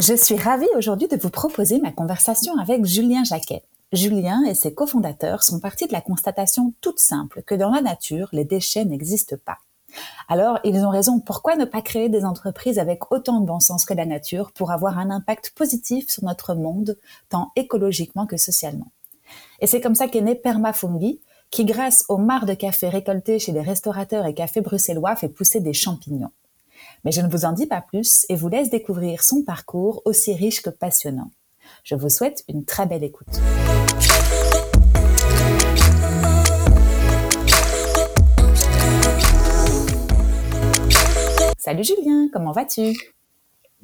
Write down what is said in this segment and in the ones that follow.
Je suis ravie aujourd'hui de vous proposer ma conversation avec Julien Jacquet. Julien et ses cofondateurs sont partis de la constatation toute simple que dans la nature, les déchets n'existent pas. Alors, ils ont raison, pourquoi ne pas créer des entreprises avec autant de bon sens que la nature pour avoir un impact positif sur notre monde, tant écologiquement que socialement? Et c'est comme ça qu'est né Permafungi, qui grâce aux mares de café récoltées chez les restaurateurs et cafés bruxellois fait pousser des champignons. Mais je ne vous en dis pas plus et vous laisse découvrir son parcours aussi riche que passionnant. Je vous souhaite une très belle écoute. Salut Julien, comment vas-tu?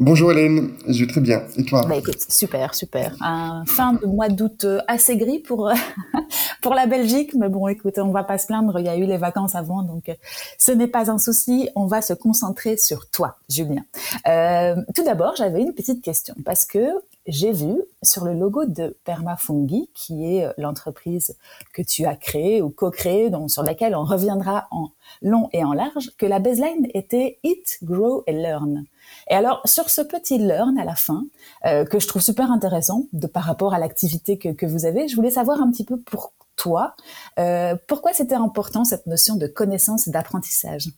Bonjour Hélène, je vais très bien. Et toi bah écoute, super, super. Un fin de mois d'août euh, assez gris pour euh, pour la Belgique, mais bon, écoute, on va pas se plaindre. Il y a eu les vacances avant, donc euh, ce n'est pas un souci. On va se concentrer sur toi, Julien. Euh, tout d'abord, j'avais une petite question parce que j'ai vu sur le logo de Permafungi, qui est l'entreprise que tu as créée ou co-créée, sur laquelle on reviendra en long et en large, que la baseline était Eat, Grow and Learn. Et alors, sur ce petit learn à la fin, euh, que je trouve super intéressant par rapport à l'activité que, que, vous avez, je voulais savoir un petit peu pour toi, euh, pourquoi c'était important cette notion de connaissance et d'apprentissage?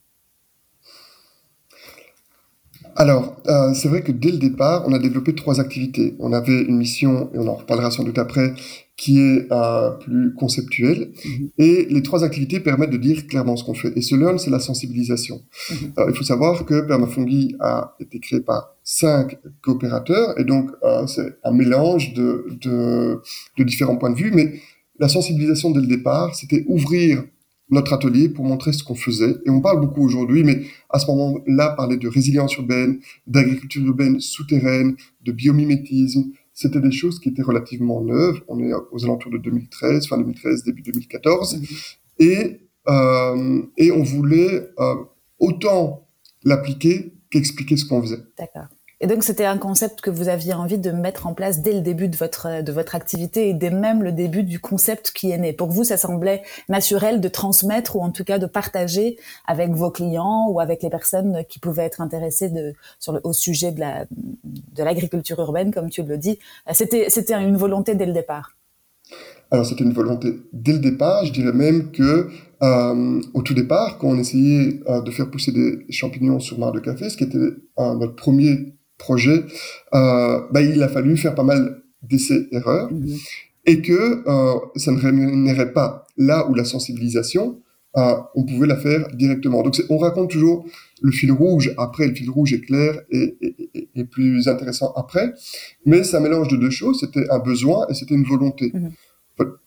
Alors, euh, c'est vrai que dès le départ, on a développé trois activités. On avait une mission, et on en reparlera sans doute après, qui est euh, plus conceptuelle. Mhm. Et les trois activités permettent de dire clairement ce qu'on fait. Et ce learn, c'est la sensibilisation. Mhm. Euh, il faut savoir que Permafungi a été créé par cinq coopérateurs, et donc c'est un mélange de, de, de différents points de vue. Mais la sensibilisation dès le départ, c'était ouvrir notre atelier pour montrer ce qu'on faisait. Et on parle beaucoup aujourd'hui, mais à ce moment-là, parler de résilience urbaine, d'agriculture urbaine souterraine, de biomimétisme, c'était des choses qui étaient relativement neuves. On est aux alentours de 2013, fin 2013, début 2014. Mhm. Et, euh, et on voulait euh, autant l'appliquer qu'expliquer ce qu'on faisait. D'accord. Et donc c'était un concept que vous aviez envie de mettre en place dès le début de votre de votre activité et dès même le début du concept qui est né. Pour vous, ça semblait naturel de transmettre ou en tout cas de partager avec vos clients ou avec les personnes qui pouvaient être intéressées de au sujet de la de l'agriculture urbaine, comme tu le dis. C'était c'était une volonté dès le départ. Alors c'était une volonté dès le départ. Je dirais même que euh, au tout départ, quand on essayait euh, de faire pousser des champignons sur mare de café, ce qui était euh, notre premier projet, euh, bah, il a fallu faire pas mal d'essais-erreurs mhm. et que euh, ça ne rémunérait pas là où la sensibilisation, euh, on pouvait la faire directement. Donc on raconte toujours le fil rouge après, le fil rouge est clair et, et, plus intéressant après, mais c'est un mélange de deux choses, c'était un besoin et c'était une volonté. Mhm.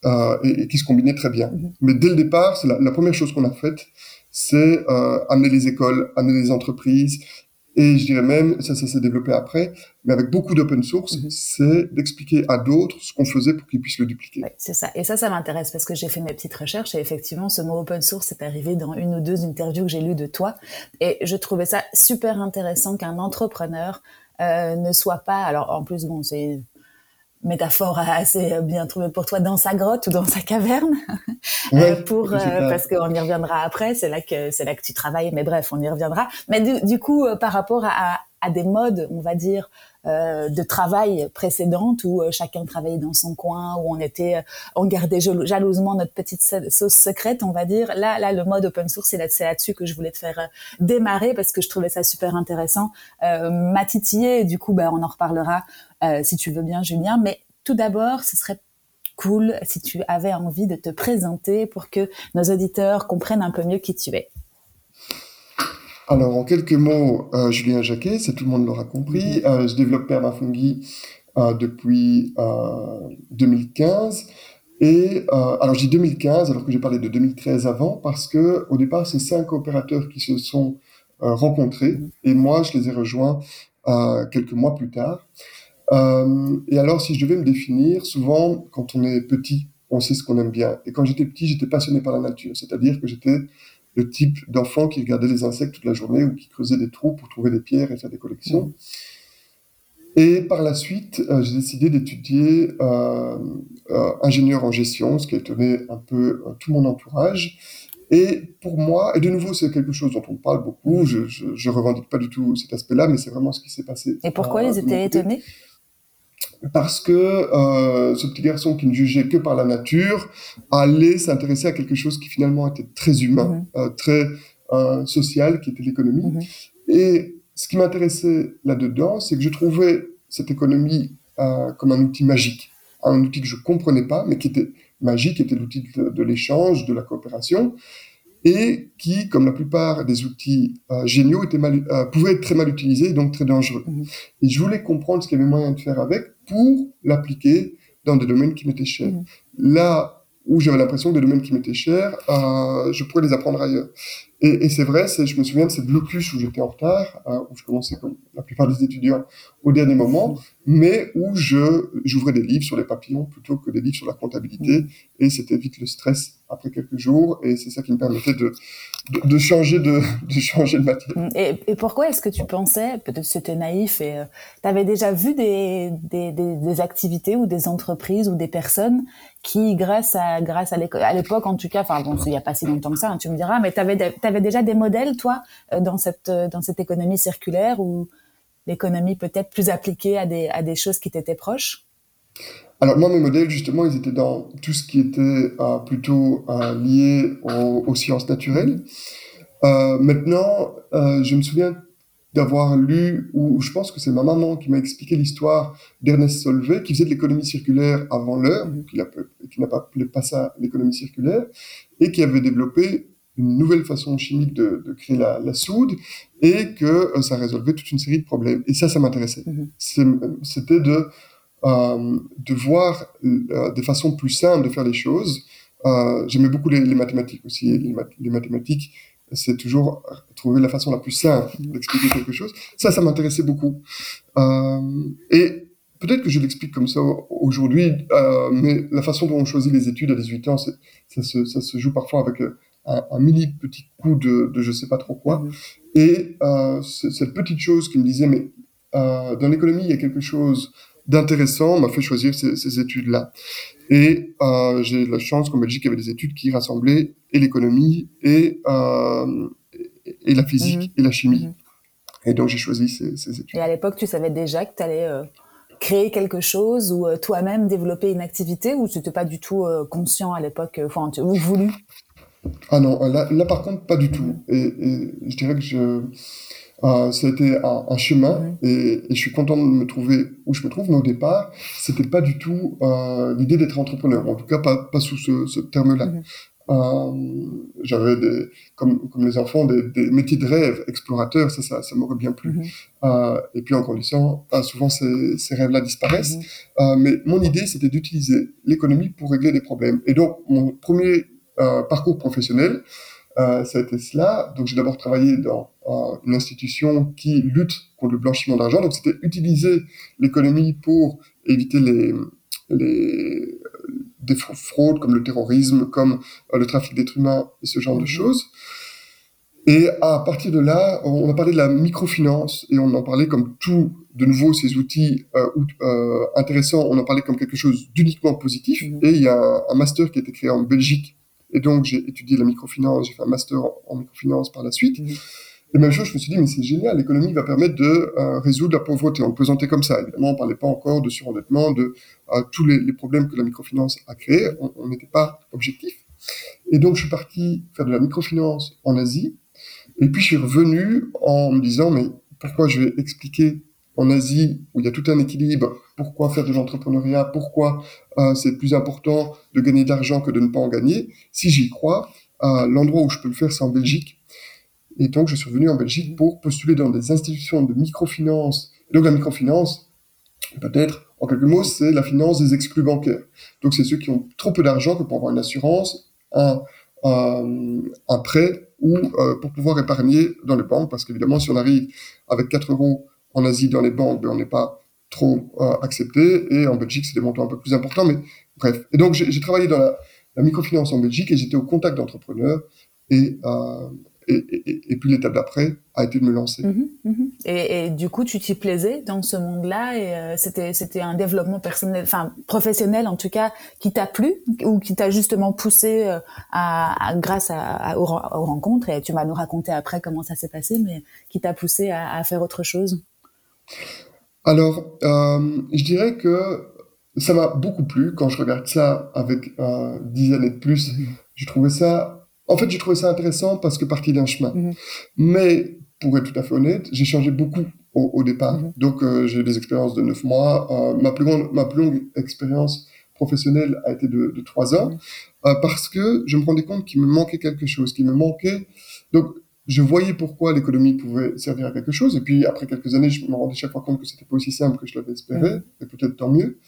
Euh, et, qui se combinaient très bien. Mhm. Mais dès le départ, c'est la, la, première chose qu'on a faite, c'est euh, amener les écoles, amener les entreprises, et je dirais même, ça, ça s'est développé après, mais avec beaucoup d'open source, mhm. c'est d'expliquer à d'autres ce qu'on faisait pour qu'ils puissent le dupliquer. c'est ça. Et ça, ça m'intéresse parce que j'ai fait mes petites recherches et effectivement, ce mot open source est arrivé dans une ou deux interviews que j'ai lues de toi. Et je trouvais ça super intéressant qu'un entrepreneur euh, ne soit pas, alors en plus, bon, c'est métaphore assez bien trouvée pour toi dans sa grotte ou dans sa caverne. Euh, pour euh, parce qu'on y reviendra après c'est là que c'est là que tu travailles mais bref on y reviendra. Mais du, du coup euh, par rapport à, à, des modes on va dire euh, de travail précédentes où chacun travaillait dans son coin où on était on gardait jalousement notre petite sauce secrète on va dire là là le mode open source c'est là, là-dessus que je voulais te faire démarrer parce que je trouvais ça super intéressant. M'a titillé et du coup bah on en reparlera euh, si tu veux bien, Julien. Mais tout d'abord, ce serait cool si tu avais envie de te présenter pour que nos auditeurs comprennent un peu mieux qui tu es. Alors, en quelques mots, euh, Julien Jacquet, c'est tout le monde l'aura compris. Mm-hmm. Euh, je développe Permafungi depuis 2015. Et alors je dis 2015 alors que j'ai parlé de 2013 avant parce que au départ c'est cinq opérateurs qui se sont rencontrés mm-hmm. et moi je les ai rejoints quelques mois plus tard. Euh, et alors, si je devais me définir, souvent, quand on est petit, on sait ce qu'on aime bien. Et quand j'étais petit, j'étais passionné par la nature, c'est-à-dire que j'étais le type d'enfant qui regardait les insectes toute la journée ou qui creusait des trous pour trouver des pierres et faire des collections. Et par la suite, euh, j'ai décidé d'étudier euh, ingénieur en gestion, ce qui a étonné un peu tout mon entourage. Et pour moi, et de nouveau, c'est quelque chose dont on parle beaucoup, je, je, revendique pas du tout cet aspect-là, mais c'est vraiment ce qui s'est passé. Et pourquoi ils étaient étonnés? Parce que euh, ce petit garçon qui ne jugeait que par la nature allait s'intéresser à quelque chose qui finalement était très humain, mhm. euh, très euh, social, qui était l'économie. Mhm. Et ce qui m'intéressait là-dedans, c'est que je trouvais cette économie comme un outil magique, un outil que je comprenais pas, mais qui était magique, qui était l'outil de l'échange, de la coopération, et qui, comme la plupart des outils géniaux, était mal, pouvaient être très mal utilisés et donc très dangereux. Mhm. Et je voulais comprendre ce qu'il y avait moyen de faire avec pour l'appliquer dans des domaines qui m'étaient chers. Mhm. Là où j'avais l'impression que des domaines qui m'étaient chers, euh, je pourrais les apprendre ailleurs. Et, et c'est vrai, je me souviens de cette blocus où j'étais en retard, euh, où je commençais comme la plupart des étudiants au dernier moment, mais où je j'ouvrais des livres sur les papillons plutôt que des livres sur la comptabilité, mmh. et c'était vite le stress après quelques jours, et c'est ça qui me permettait de, de, de changer de, de changer de matière. Mmh. Et, et pourquoi est-ce que tu pensais, peut-être c'était naïf, et euh, tu avais déjà vu des, des, des, des, activités ou des entreprises ou des personnes qui, grâce à grâce à l'époque en tout cas, enfin bon, il n'y a pas si longtemps que ça, hein, tu me diras, mais tu avais tu avais déjà des modèles, toi, euh, dans cette, euh, dans cette économie circulaire ou l'économie peut-être plus appliquée à des, à des choses qui t'étaient proches? Alors moi, mes modèles, justement, ils étaient dans tout ce qui était euh, plutôt lié aux, sciences naturelles. maintenant, je me souviens d'avoir lu, ou je pense que c'est ma maman qui m'a expliqué l'histoire d'Ernest Solvay, qui faisait de l'économie circulaire avant l'heure, qui n'a pas appelé pas ça l'économie circulaire, et qui avait développé une nouvelle façon chimique de, de créer la, la, soude et que euh, ça résolvait toute une série de problèmes. Et ça, ça m'intéressait. Mm-hmm. C'était de, euh, de voir euh, des façons plus simples de faire les choses. Euh, J'aimais beaucoup les, les, mathématiques aussi. Les, les mathématiques, c'est toujours trouver la façon la plus simple mm-hmm. d'expliquer quelque chose. Ça, ça m'intéressait beaucoup. Euh, et peut-être que je l'explique comme ça aujourd'hui, euh, mais la façon dont on choisit les études à 18 ans, ça se, ça se joue parfois avec un, mini petit coup de, de je sais pas trop quoi. Mhm. Et euh, cette petite chose qui me disait, mais euh, dans l'économie, il y a quelque chose d'intéressant, m'a fait choisir ces, ces études-là. Et euh, j'ai la chance qu'en Belgique, il y avait des études qui rassemblaient et l'économie et, euh, et la physique mhm. et la chimie. Mhm. Et donc, j'ai choisi ces, ces, études. Et à l'époque, tu savais déjà que tu allais créer quelque chose ou toi-même développer une activité ou tu n'étais pas du tout conscient à l'époque, enfin, ou voulu? Ah non, là, là, par contre, pas du tout. Et, et je dirais que je, euh, ça a été un, un chemin et, et, je suis content de me trouver où je me trouve, mais au départ, c'était pas du tout euh, l'idée d'être entrepreneur, en tout cas pas, pas sous ce, ce terme-là. Euh, j'avais des, comme, comme les enfants, des, des, métiers de rêve, explorateurs, ça, ça, ça m'aurait bien plu. Euh, et puis en grandissant, euh, souvent ces, ces rêves-là disparaissent. Euh, mais mon idée, c'était d'utiliser l'économie pour régler des problèmes. Et donc, mon premier parcours professionnel, euh, ça a été cela. Donc j'ai d'abord travaillé dans euh, une institution qui lutte contre le blanchiment d'argent. Donc c'était utiliser l'économie pour éviter les, les des fraudes comme le terrorisme, comme le trafic d'êtres humains et ce genre de mhm. choses. Et à partir de là, on a parlé de la microfinance et on en parlait comme tout, de nouveau, ces outils euh, euh, intéressants, on en parlait comme quelque chose d'uniquement positif. Mhm. Et il y a un, un, master qui a été créé en Belgique et donc, j'ai étudié la microfinance, j'ai fait un master en, microfinance par la suite. Mmh. Et même chose, je me suis dit, mais c'est génial, l'économie va permettre de euh, résoudre la pauvreté. On le présentait comme ça. Évidemment, on ne parlait pas encore de surendettement, de euh, tous les, les, problèmes que la microfinance a créés. On n'était pas objectif. Et donc, je suis parti faire de la microfinance en Asie. Et puis, je suis revenu en me disant, mais pourquoi je vais expliquer en Asie, où il y a tout un équilibre, pourquoi faire de l'entrepreneuriat, pourquoi euh, c'est plus important de gagner de l'argent que de ne pas en gagner? Si j'y crois, euh, l'endroit où je peux le faire, c'est en Belgique. Et donc, je suis venu en Belgique pour postuler dans des institutions de microfinance. Donc, la microfinance, peut-être, en quelques mots, c'est la finance des exclus bancaires. Donc, c'est ceux qui ont trop peu d'argent que pour avoir une assurance, un, un prêt ou euh, pour pouvoir épargner dans les banques. Parce qu'évidemment, si on arrive avec 4 euros en Asie dans les banques, ben, on n'est pas trop acceptés. Et en Belgique, c'est des montants un peu plus importants, mais bref. Et donc, j'ai travaillé dans la, microfinance en Belgique et j'étais au contact d'entrepreneurs. Et et, puis l'étape d'après a été de me lancer. Mhm, mhm. Et, du coup, tu t'y plaisais dans ce monde-là et euh, c'était un développement personnel, enfin professionnel en tout cas, qui t'a plu ou qui t'a justement poussé euh, à, grâce à, aux, rencontres et tu vas nous raconter après comment ça s'est passé, mais qui t'a poussé à, faire autre chose. Alors, euh, je dirais que ça m'a beaucoup plu quand je regarde ça avec dix années de plus. Mhm. Je trouvais ça en fait, j'ai trouvé ça intéressant parce que partie d'un chemin. Mhm. Mais pour être tout à fait honnête, j'ai changé beaucoup au, départ. Mhm. Donc, euh, j'ai des expériences de neuf mois. Euh, ma, plus grande, ma plus longue expérience professionnelle a été de, de trois ans euh, parce que je me rendais compte qu'il me manquait quelque chose, qu'il me manquait. Donc, je voyais pourquoi l'économie pouvait servir à quelque chose. Et puis, après quelques années, je me rendais chaque fois compte que c'était pas aussi simple que je l'avais espéré, et peut-être tant mieux.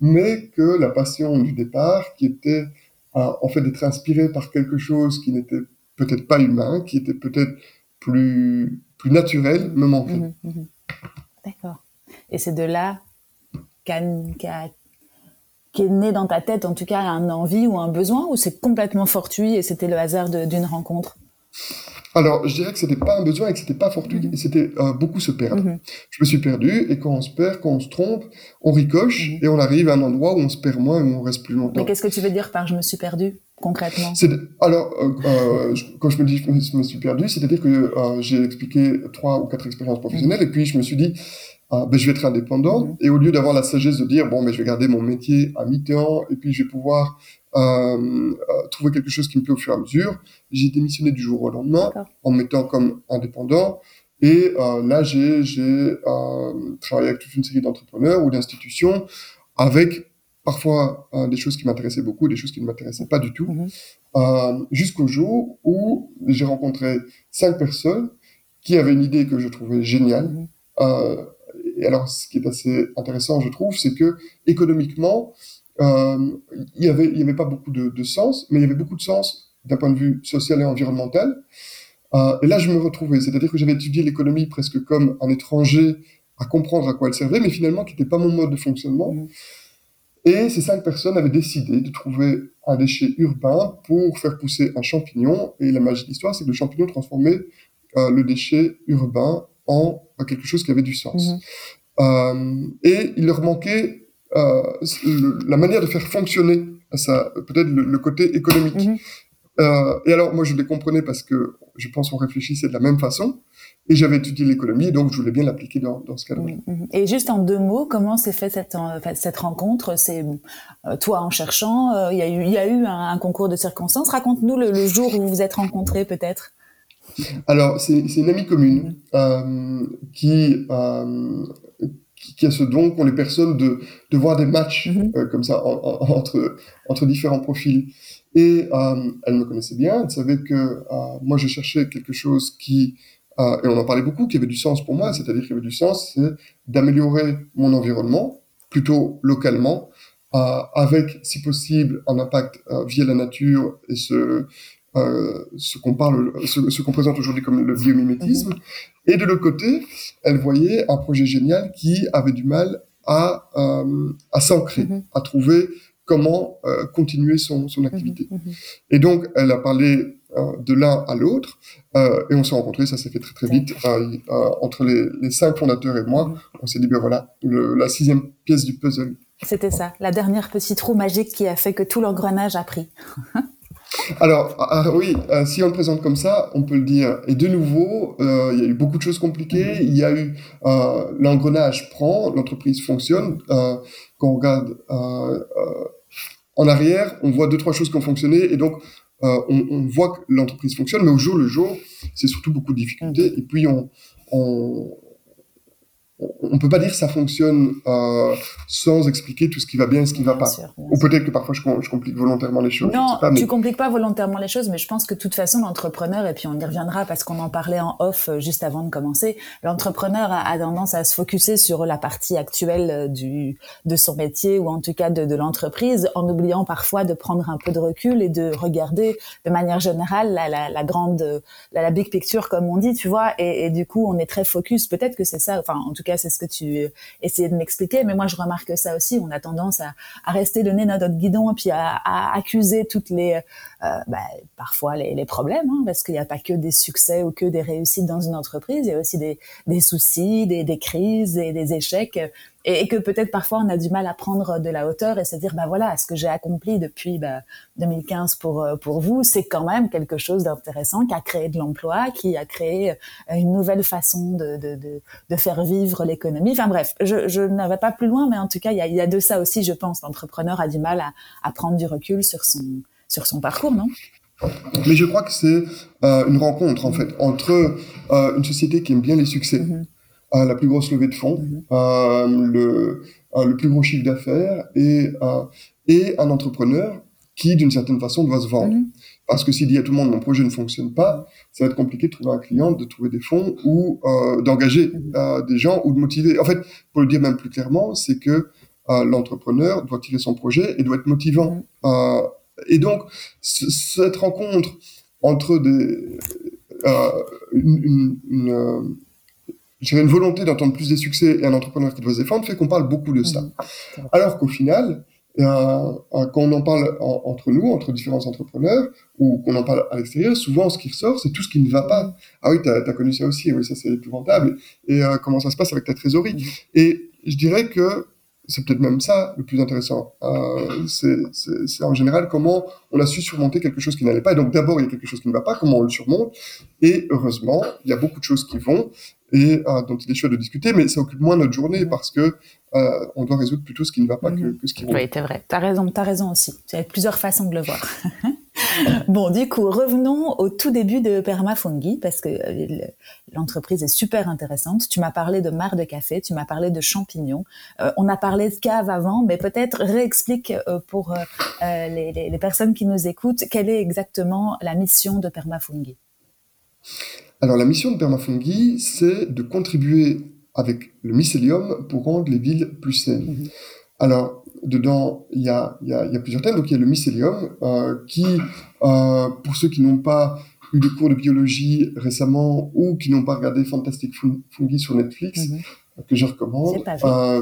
Mais que la passion du départ, qui était en fait d'être inspiré par quelque chose qui n'était peut-être pas humain, qui était peut-être plus, plus naturel, me manquait. Mhm, mhm. D'accord. Et c'est de là qu'est né dans ta tête, en tout cas, un envie ou un besoin, ou c'est complètement fortuit et c'était le hasard d'une rencontre? Alors, je dirais que c'était pas un besoin et que c'était pas fortuit, mhm. et c'était euh, beaucoup se perdre. Mhm. Je me suis perdu, et quand on se perd, quand on se trompe, on ricoche, mhm. et on arrive à un endroit où on se perd moins et où on reste plus longtemps. Mais qu'est-ce que tu veux dire par je me suis perdu concrètement? Alors, euh, euh, quand je me dis je me suis perdu, c'est-à-dire que j'ai expliqué trois ou quatre expériences professionnelles, et puis je me suis dit, ah, ben, je vais être indépendant. Et au lieu d'avoir la sagesse de dire, bon, mais ben, je vais garder mon métier à mi-temps, et puis je vais pouvoir trouver quelque chose qui me plaît au fur et à mesure. J'ai démissionné du jour au lendemain en me mettant comme indépendant. Et euh, là, j'ai euh, travaillé avec toute une série d'entrepreneurs ou d'institutions avec parfois euh, des choses qui m'intéressaient beaucoup, des choses qui ne m'intéressaient pas du tout, mhm. euh, jusqu'au jour où j'ai rencontré cinq personnes qui avaient une idée que je trouvais géniale. Mhm. Euh, et alors, ce qui est assez intéressant, je trouve, c'est que économiquement, euh, il n'y avait, il y avait pas beaucoup de, de, sens, mais il y avait beaucoup de sens d'un point de vue social et environnemental. Euh, et là, je me retrouvais, c'est-à-dire que j'avais étudié l'économie presque comme un étranger à comprendre à quoi elle servait, mais finalement qui n'était pas mon mode de fonctionnement. Mmh. Et ces cinq personnes avaient décidé de trouver un déchet urbain pour faire pousser un champignon. Et la magie de l'histoire, c'est que le champignon transformait euh, le déchet urbain en quelque chose qui avait du sens. Mmh. Euh, et il leur manquait euh, la manière de faire fonctionner ça, peut-être le, côté économique. Mhm. Euh, et alors, moi, je les comprenais parce que je pense qu'on réfléchissait de la même façon. Et j'avais étudié l'économie, donc je voulais bien l'appliquer dans, dans ce cadre-là. Mhm, mhm. Et juste en deux mots, comment s'est fait cette, cette rencontre? C'est euh, toi en cherchant, il y a eu, y a eu un, concours de circonstances. Raconte-nous le, le, jour où vous vous êtes rencontrés, peut-être. Alors, c'est une amie commune euh, qui, euh, qui, a ce don qu'ont les personnes de, de voir des matchs mhm. euh, comme ça entre, entre différents profils. Et euh, elle me connaissait bien, elle savait que euh, moi je cherchais quelque chose qui, euh, et on en parlait beaucoup, qui avait du sens pour moi, c'est-à-dire qui avait du sens, c'est d'améliorer mon environnement, plutôt localement, avec, si possible, un impact via la nature et ce, euh, ce qu'on parle, ce, qu'on présente aujourd'hui comme le biomimétisme. Mhm. Et de l'autre côté, elle voyait un projet génial qui avait du mal à, euh, à s'ancrer, mhm. à trouver comment euh, continuer son, son activité. Mhm. Et donc, elle a parlé de l'un à l'autre, et on s'est rencontrés, ça s'est fait très très vite, entre les, les, cinq fondateurs et moi, on s'est dit, ben voilà, le, la sixième pièce du puzzle. C'était ça, la dernière petite roue magique qui a fait que tout l'engrenage a pris. Alors, ah, ah, oui, euh, si on le présente comme ça, on peut le dire. Et de nouveau, euh, il y a eu beaucoup de choses compliquées. Il y a eu euh, l'engrenage prend, l'entreprise fonctionne. quand on regarde en arrière, on voit deux trois choses qui ont fonctionné, et donc on, on, voit que l'entreprise fonctionne. Mais au jour le jour, c'est surtout beaucoup de difficultés. Et puis on, on, on peut pas dire que ça fonctionne euh, sans expliquer tout ce qui va bien et ce qui va pas. Ou peut-être que parfois je, je, complique volontairement les choses. Non, pas, mais... tu compliques pas volontairement les choses, mais je pense que de toute façon l'entrepreneur, et puis on y reviendra parce qu'on en parlait en off euh, juste avant de commencer, l'entrepreneur a, a, tendance à se focuser sur la partie actuelle euh, du de son métier ou en tout cas de, de l'entreprise, en oubliant parfois de prendre un peu de recul et de regarder de manière générale la, la, la grande, la, la, big picture comme on dit, tu vois. Et, et, du coup, on est très focus. Peut-être que c'est ça. Enfin, en tout cas c'est ce que tu essayais de m'expliquer. Mais moi, je remarque ça aussi. On a tendance à, rester le nez dans notre guidon et puis à, accuser toutes les, euh, bah, parfois les, problèmes, hein, parce qu'il n'y a pas que des succès ou que des réussites dans une entreprise. Il y a aussi des, des soucis, des, des crises et des échecs et, que peut-être parfois on a du mal à prendre de la hauteur et se dire bah voilà ce que j'ai accompli depuis bah, 2015 pour euh, pour vous c'est quand même quelque chose d'intéressant qui a créé de l'emploi qui a créé euh, une nouvelle façon de de, de, de faire vivre l'économie. Enfin bref je, je n'avais pas plus loin mais en tout cas il y a, y a de ça aussi je pense. L'entrepreneur a du mal à, à prendre du recul sur son sur son parcours non? Mais je crois que c'est euh, une rencontre en fait entre euh, une société qui aime bien les succès mm-hmm la plus grosse levée de fonds, mhm. euh, le, euh, le, plus gros chiffre d'affaires et, euh, et un entrepreneur qui, d'une certaine façon, doit se vendre. Mhm. Parce que s'il dit à tout le monde mon projet ne fonctionne pas, ça va être compliqué de trouver un client, de trouver des fonds ou d'engager mhm. des gens ou de motiver. En fait, pour le dire même plus clairement, c'est que l'entrepreneur doit tirer son projet et doit être motivant. et donc, cette rencontre entre des, une, une, j'ai une volonté d'entendre plus des succès et un entrepreneur qui doit se défendre fait qu'on parle beaucoup de ça. Alors qu'au final, euh, quand on en parle entre nous, entre différents entrepreneurs, ou qu'on en parle à l'extérieur, souvent ce qui ressort, c'est tout ce qui ne va pas. Ah oui, tu as, connu ça aussi, oui, ça c'est épouvantable. Et euh, comment ça se passe avec ta trésorerie? Et je dirais que c'est peut-être même ça le plus intéressant. Euh, c'est en général comment on a su surmonter quelque chose qui n'allait pas. Et donc d'abord, il y a quelque chose qui ne va pas, comment on le surmonte. Et heureusement, il y a beaucoup de choses qui vont et euh, dont il est chouette de discuter, mais ça occupe moins notre journée parce que euh, on doit résoudre plutôt ce qui ne va pas que, que, ce qui va. Oui, c'est vrai. Tu as raison, tu as raison aussi. Il y a plusieurs façons de le voir. bon, du coup, revenons au tout début de Permafungi parce que euh, l'entreprise est super intéressante. Tu m'as parlé de marre de café, tu m'as parlé de champignons. Euh, on a parlé de cave avant, mais peut-être réexplique euh, pour euh, les, les, les, personnes qui nous écoutent quelle est exactement la mission de Permafungi. Alors la mission de Permafungi, c'est de contribuer avec le mycélium pour rendre les villes plus saines. Mhm. Alors dedans, il y a, y, a, y a, plusieurs thèmes. Donc il y a le mycélium euh, qui, euh, pour ceux qui n'ont pas eu de cours de biologie récemment ou qui n'ont pas regardé Fantastic Fungi sur Netflix, mhm. que je recommande. Euh,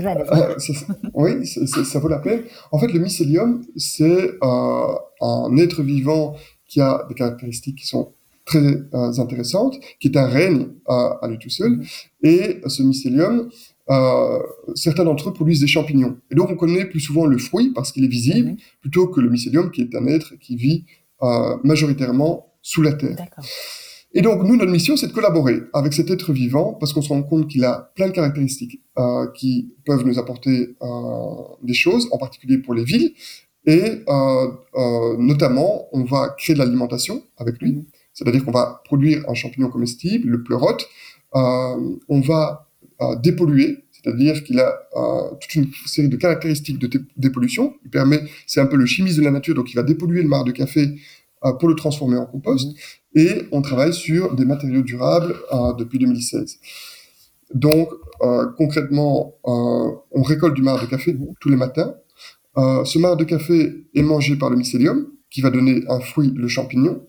euh, ça, oui, ça vaut la peine. En fait, le mycélium, c'est un être vivant qui a des caractéristiques qui sont très euh, intéressante, qui est un règne à, lui tout seul. Mm-hmm. Et ce mycélium, euh, certains d'entre eux produisent des champignons. Et donc on connaît plus souvent le fruit parce qu'il est visible, mm-hmm. plutôt que le mycélium qui est un être qui vit euh, majoritairement sous la terre. Et donc, nous, notre mission, c'est de collaborer avec cet être vivant parce qu'on se rend compte qu'il a plein de caractéristiques euh, qui peuvent nous apporter des choses, en particulier pour les villes. Et notamment, on va créer de l'alimentation avec lui. Mm-hmm. C'est-à-dire qu'on va produire un champignon comestible, le pleurote. On va dépolluer, c'est-à-dire qu'il a euh, toute une série de caractéristiques de dépollution. Il permet, c'est un peu le chimiste de la nature, donc il va dépolluer le marc de café euh, pour le transformer en compost. Mmh. Et on travaille sur des matériaux durables euh, depuis 2016. Donc concrètement, on récolte du marc de café tous les matins. ce marc de café est mangé par le mycélium, qui va donner un fruit, le champignon.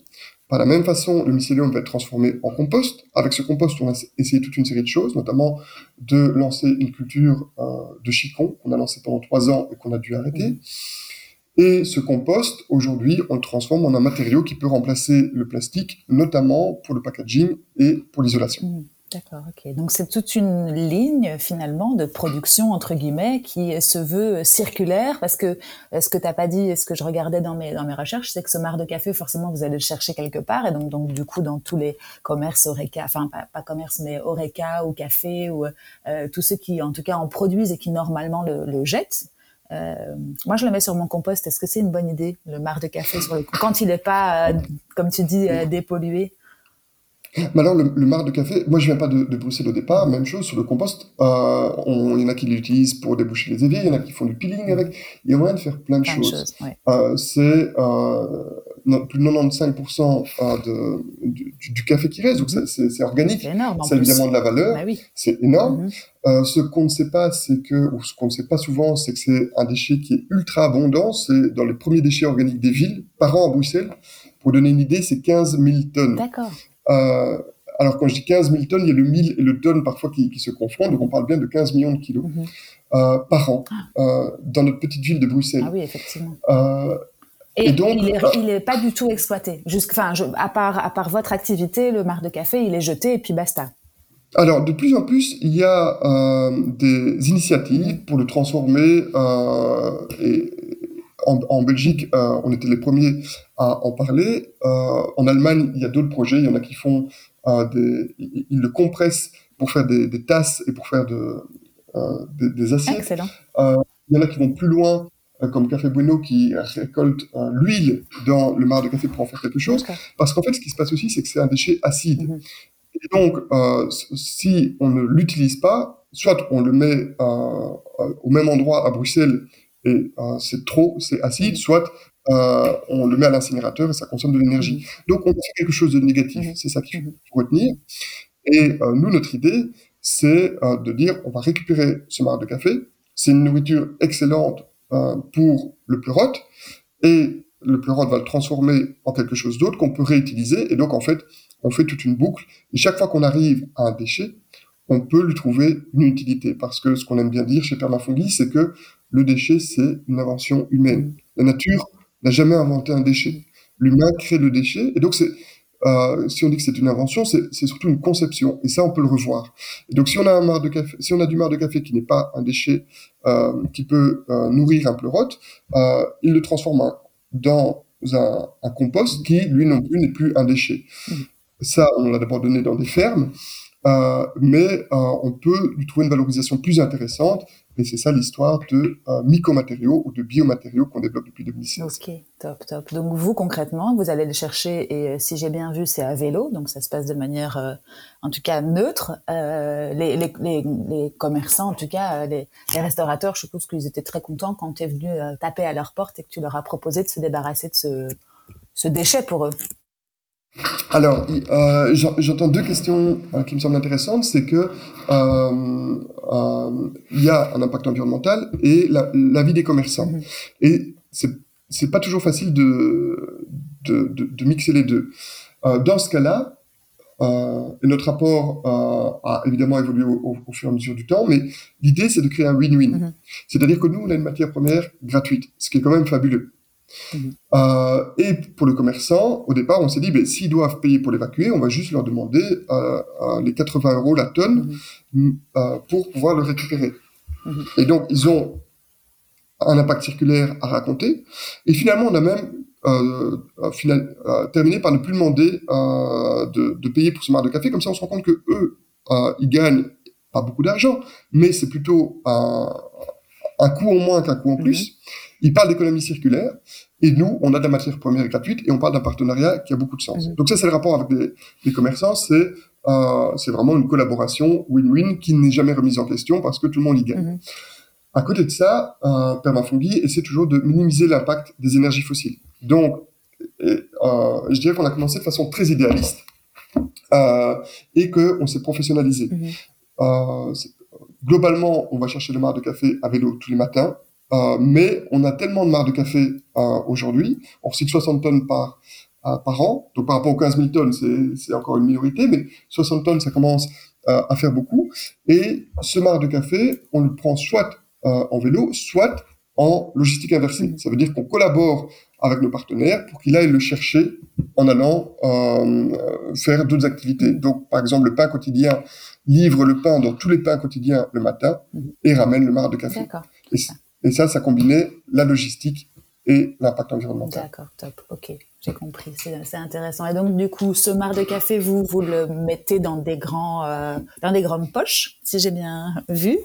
Par la même façon, le mycélium va être transformé en compost. Avec ce compost, on a essayé toute une série de choses, notamment de lancer une culture euh, de chicon qu'on a lancé pendant trois ans et qu'on a dû arrêter. Mmh. Et ce compost, aujourd'hui, on le transforme en un matériau qui peut remplacer le plastique, notamment pour le packaging et pour l'isolation. D'accord, ok. Donc c'est toute une ligne finalement de production entre guillemets qui se veut circulaire parce que euh, ce que t'as pas dit ce que je regardais dans mes dans mes recherches, c'est que ce marc de café forcément vous allez le chercher quelque part et donc donc du coup dans tous les commerces Oreca, enfin pas, pas commerce mais Oreca ou café ou euh, tous ceux qui en tout cas en produisent et qui normalement le, le jettent. Euh, moi, je le mets sur mon compost. Est-ce que c'est une bonne idée, le marc de café quand il n'est pas, comme tu dis, euh, dépollué Maintenant, le, le marc de café, moi je viens pas de, de, Bruxelles au départ, même chose sur le compost. Euh, il y en a qui l'utilisent pour déboucher les éviers, il y en a qui font du peeling avec. Il y a moyen de faire plein de plein choses. De choses ouais. euh, c'est euh, plus de 95% euh, de, du, du, café qui reste, donc c'est organique. C'est évidemment de la valeur. Bah oui. C'est énorme. Mm -hmm. ce qu'on ne sait pas, c'est que, ou ce qu'on ne sait pas souvent, c'est que c'est un déchet qui est ultra abondant. C'est dans les premiers déchets organiques des villes par an à Bruxelles. Pour donner une idée, c'est 15 000 tonnes. D'accord. Euh, alors quand je dis 15 000 tonnes, il y a le 1000 et le tonne parfois qui, qui se confondent, donc on parle bien de 15 millions de kilos mhm. euh, par an ah. euh, dans notre petite ville de Bruxelles. Ah oui, effectivement. Et, donc, il n'est pas du tout exploité. Enfin, à part à part votre activité, le mar de café, il est jeté et puis basta. Alors, de plus en plus, il y a des initiatives pour le transformer et, en, Belgique, euh, on était les premiers à en parler. Euh, en Allemagne, il y a d'autres projets. Il y en a qui font euh, des, ils le compressent pour faire des, tasses et pour faire de, des, assiettes. Excellent. il y en a qui vont plus loin, comme Café Bueno, qui récolte l'huile dans le mar de café pour en faire quelque chose. Parce qu'en fait, ce qui se passe aussi, c'est que c'est un déchet acide. Mhm. Et donc, si on ne l'utilise pas, soit on le met au même endroit à Bruxelles et euh, c'est trop, c'est acide, soit euh, on le met à l'incinérateur et ça consomme de l'énergie. Mhm. Donc on fait quelque chose de négatif, mhm. c'est ça qu'il faut retenir. Et euh, nous, notre idée, c'est de dire on va récupérer ce marc de café, c'est une nourriture excellente pour le pleurote, et le pleurote va le transformer en quelque chose d'autre qu'on peut réutiliser, et donc en fait, on fait toute une boucle, et chaque fois qu'on arrive à un déchet, on peut lui trouver une utilité. Parce que ce qu'on aime bien dire chez Permafungi, c'est que le déchet, c'est une invention humaine. La nature n'a jamais inventé un déchet. L'humain crée le déchet. Et donc, c'est, euh, si on dit que c'est une invention, c'est, surtout une conception. Et ça, on peut le revoir. Et donc, si on a un mar de café, si on a du mar de café qui n'est pas un déchet euh, qui peut euh, nourrir un pleurote, il le transforme dans un, un, compost qui, lui non plus, n'est plus un déchet. Mmh. Ça, on l'a d'abord donné dans des fermes. Euh, mais euh, on peut lui trouver une valorisation plus intéressante. Et c'est ça l'histoire de euh, mycomatériaux ou de biomatériaux qu'on développe depuis 2016. Ok, top, top. Donc vous, concrètement, vous allez le chercher, et si j'ai bien vu, c'est à vélo, donc ça se passe de manière, en tout cas, neutre. Les, commerçants, en tout cas, les, restaurateurs, je suppose qu'ils étaient très contents quand tu es venu taper à leur porte et que tu leur as proposé de se débarrasser de ce déchet pour eux. Alors, euh, j'entends deux questions euh, qui me semblent intéressantes. C'est que euh, il y a un impact environnemental et la, vie des commerçants. Mm-hmm. Et c'est pas toujours facile de, de, de, mixer les deux. dans ce cas-là, et notre rapport a évidemment évolué au, fur et à mesure du temps, mais l'idée c'est de créer un win-win. Mm-hmm. C'est-à-dire que nous, on a une matière première gratuite, ce qui est quand même fabuleux. Mhm. Euh, et pour le commerçant, au départ, on s'est dit, ben, s'ils doivent payer pour l'évacuer, on va juste leur demander euh, euh, les 80 euros la tonne mhm. pour pouvoir le récupérer. Mhm. Et donc, ils ont un impact circulaire à raconter. Et finalement, on a même final, terminé par ne plus demander de, de, payer pour ce mar de café. Comme ça, on se rend compte que eux, ils gagnent pas beaucoup d'argent, mais c'est plutôt un, un coût en moins qu'un coût en plus. Il parle d'économie circulaire, et nous, on a de la matière première gratuite, et on parle d'un partenariat qui a beaucoup de sens. Mhm. Donc ça, c'est le rapport avec les, commerçants, c'est euh, c'est vraiment une collaboration win-win qui n'est jamais remise en question parce que tout le monde y gagne. Mhm. À côté de ça, euh, Permafungi essaie toujours de minimiser l'impact des énergies fossiles. Donc, euh, je dirais qu'on a commencé de façon très idéaliste euh, et qu'on s'est professionnalisé. Mhm. Euh, globalement, on va chercher le mar de café à vélo tous les matins. Euh, mais on a tellement de marques de café euh, aujourd'hui, on recycle 60 tonnes par, euh, par an, donc par rapport aux 15 000 tonnes, c'est encore une minorité, mais 60 tonnes, ça commence à faire beaucoup. Et ce marc de café, on le prend soit en vélo, soit en logistique inversée. Ça veut dire qu'on collabore avec nos partenaires pour qu'il aille le chercher en allant faire d'autres activités. Donc, par exemple, le pain quotidien livre le pain dans tous les pains quotidiens le matin et ramène le marc de café. Et ça, ça combinait la logistique et l'impact environnemental. D'accord, top. Ok, j'ai compris. C'est intéressant. Et donc, du coup, ce mar de café, vous, vous le mettez dans des grands, euh, dans des grandes poches, si j'ai bien vu.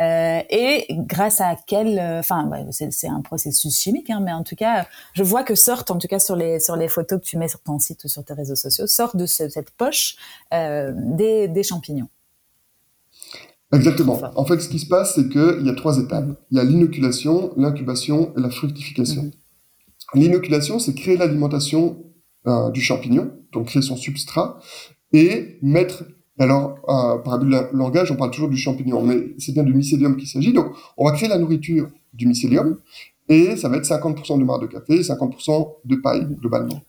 Euh, et grâce à quel, euh, enfin, c'est un processus chimique, hein, mais en tout cas, je vois que sortent, en tout cas sur les sur les photos que tu mets sur ton site ou sur tes réseaux sociaux, sortent de cette poche euh, des champignons. Exactement. En fait, ce qui se passe, c'est qu'il y a trois étapes. Il y a l'inoculation, l'incubation et la fructification. Mhm. L'inoculation, c'est créer l'alimentation euh, du champignon, donc créer son substrat, et mettre... Alors, euh, par abus de langage, on parle toujours du champignon, mais c'est bien du mycélium qu'il s'agit. Donc, on va créer la nourriture du mycélium, et ça va être 50% de marc de café, 50% de paille, globalement.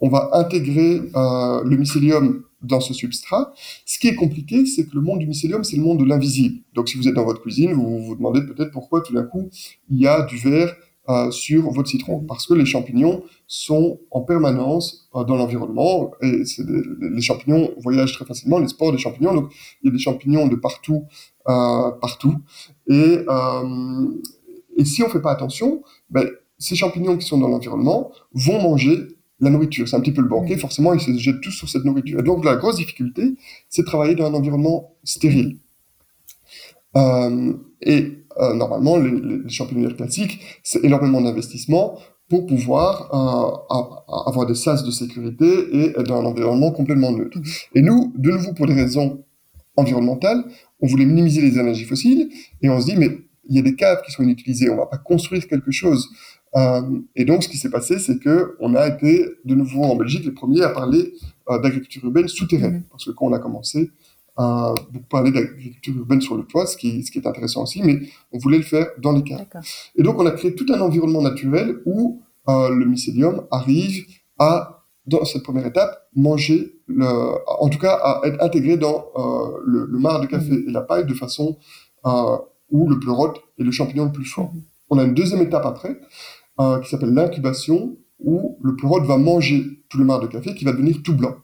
on va intégrer euh, le mycélium dans ce substrat. Ce qui est compliqué, c'est que le monde du mycélium, c'est le monde de l'invisible. Donc, si vous êtes dans votre cuisine, vous vous demandez peut-être pourquoi tout d'un coup il y a du verre euh, sur votre citron, parce que les champignons sont en permanence euh, dans l'environnement et les champignons voyagent très facilement, les spores des champignons. Donc, il y a des champignons de partout, euh, partout. Et, et si on fait pas attention, ben, ces champignons qui sont dans l'environnement vont manger la nourriture. C'est un petit peu le banquet, forcément, ils se jettent tous sur cette nourriture. Et donc, la grosse difficulté, c'est de travailler dans un environnement stérile. Euh, et euh, normalement, les, les, champignons classiques, c'est énormément d'investissement pour pouvoir euh, avoir des sas de sécurité et être dans un environnement complètement neutre. Mmh. Et nous, de nouveau, pour des raisons environnementales, on voulait minimiser les énergies fossiles et on se dit, mais il y a des caves qui sont inutilisées, on va pas construire quelque chose. Euh, et donc, ce qui s'est passé, c'est que on a été de nouveau en Belgique les premiers à parler euh, d'agriculture urbaine souterraine, mmh. parce que quand on a commencé à beaucoup parler d'agriculture urbaine sur le toit, ce qui, ce qui est intéressant aussi, mais on voulait le faire dans les caves. Et donc, on a créé tout un environnement naturel où euh, le mycélium arrive à, dans cette première étape, manger, le, en tout cas, à être intégré dans euh, le, le marc de café mmh. et la paille de façon euh, où le pleurote est le champignon le plus fort. Mmh. On a une deuxième étape après, euh, qui s'appelle l'incubation, où le pleurote va manger tout le marc de café qui va devenir tout blanc.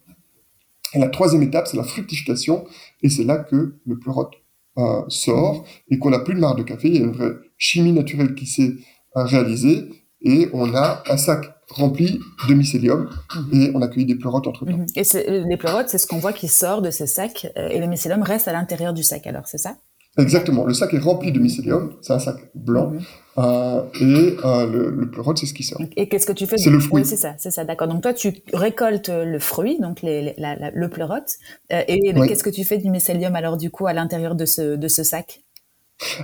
Et la troisième étape, c'est la fructification, et c'est là que le pleurote euh, sort et qu'on n'a plus de marc de café. Il y a une vraie chimie naturelle qui s'est euh, réalisée, et on a un sac rempli de mycélium et on a cueilli des pleurotes entre temps. Mhm. Et les pleurotes, c'est ce qu'on voit qui sort de ces sacs et le mycélium reste à l'intérieur du sac alors, c'est ça? Exactement. Le sac est rempli de mycélium. C'est un sac blanc. Mhm. Euh, et euh, le, le pleurote, c'est ce qui sort. Et qu'est-ce que tu fais C'est le fruit. Oui, c'est ça, c'est ça, d'accord. Donc toi, tu récoltes le fruit, donc les, la, le pleurote. Euh, et qu'est-ce que tu fais du mycélium alors du coup à l'intérieur de ce, de ce sac?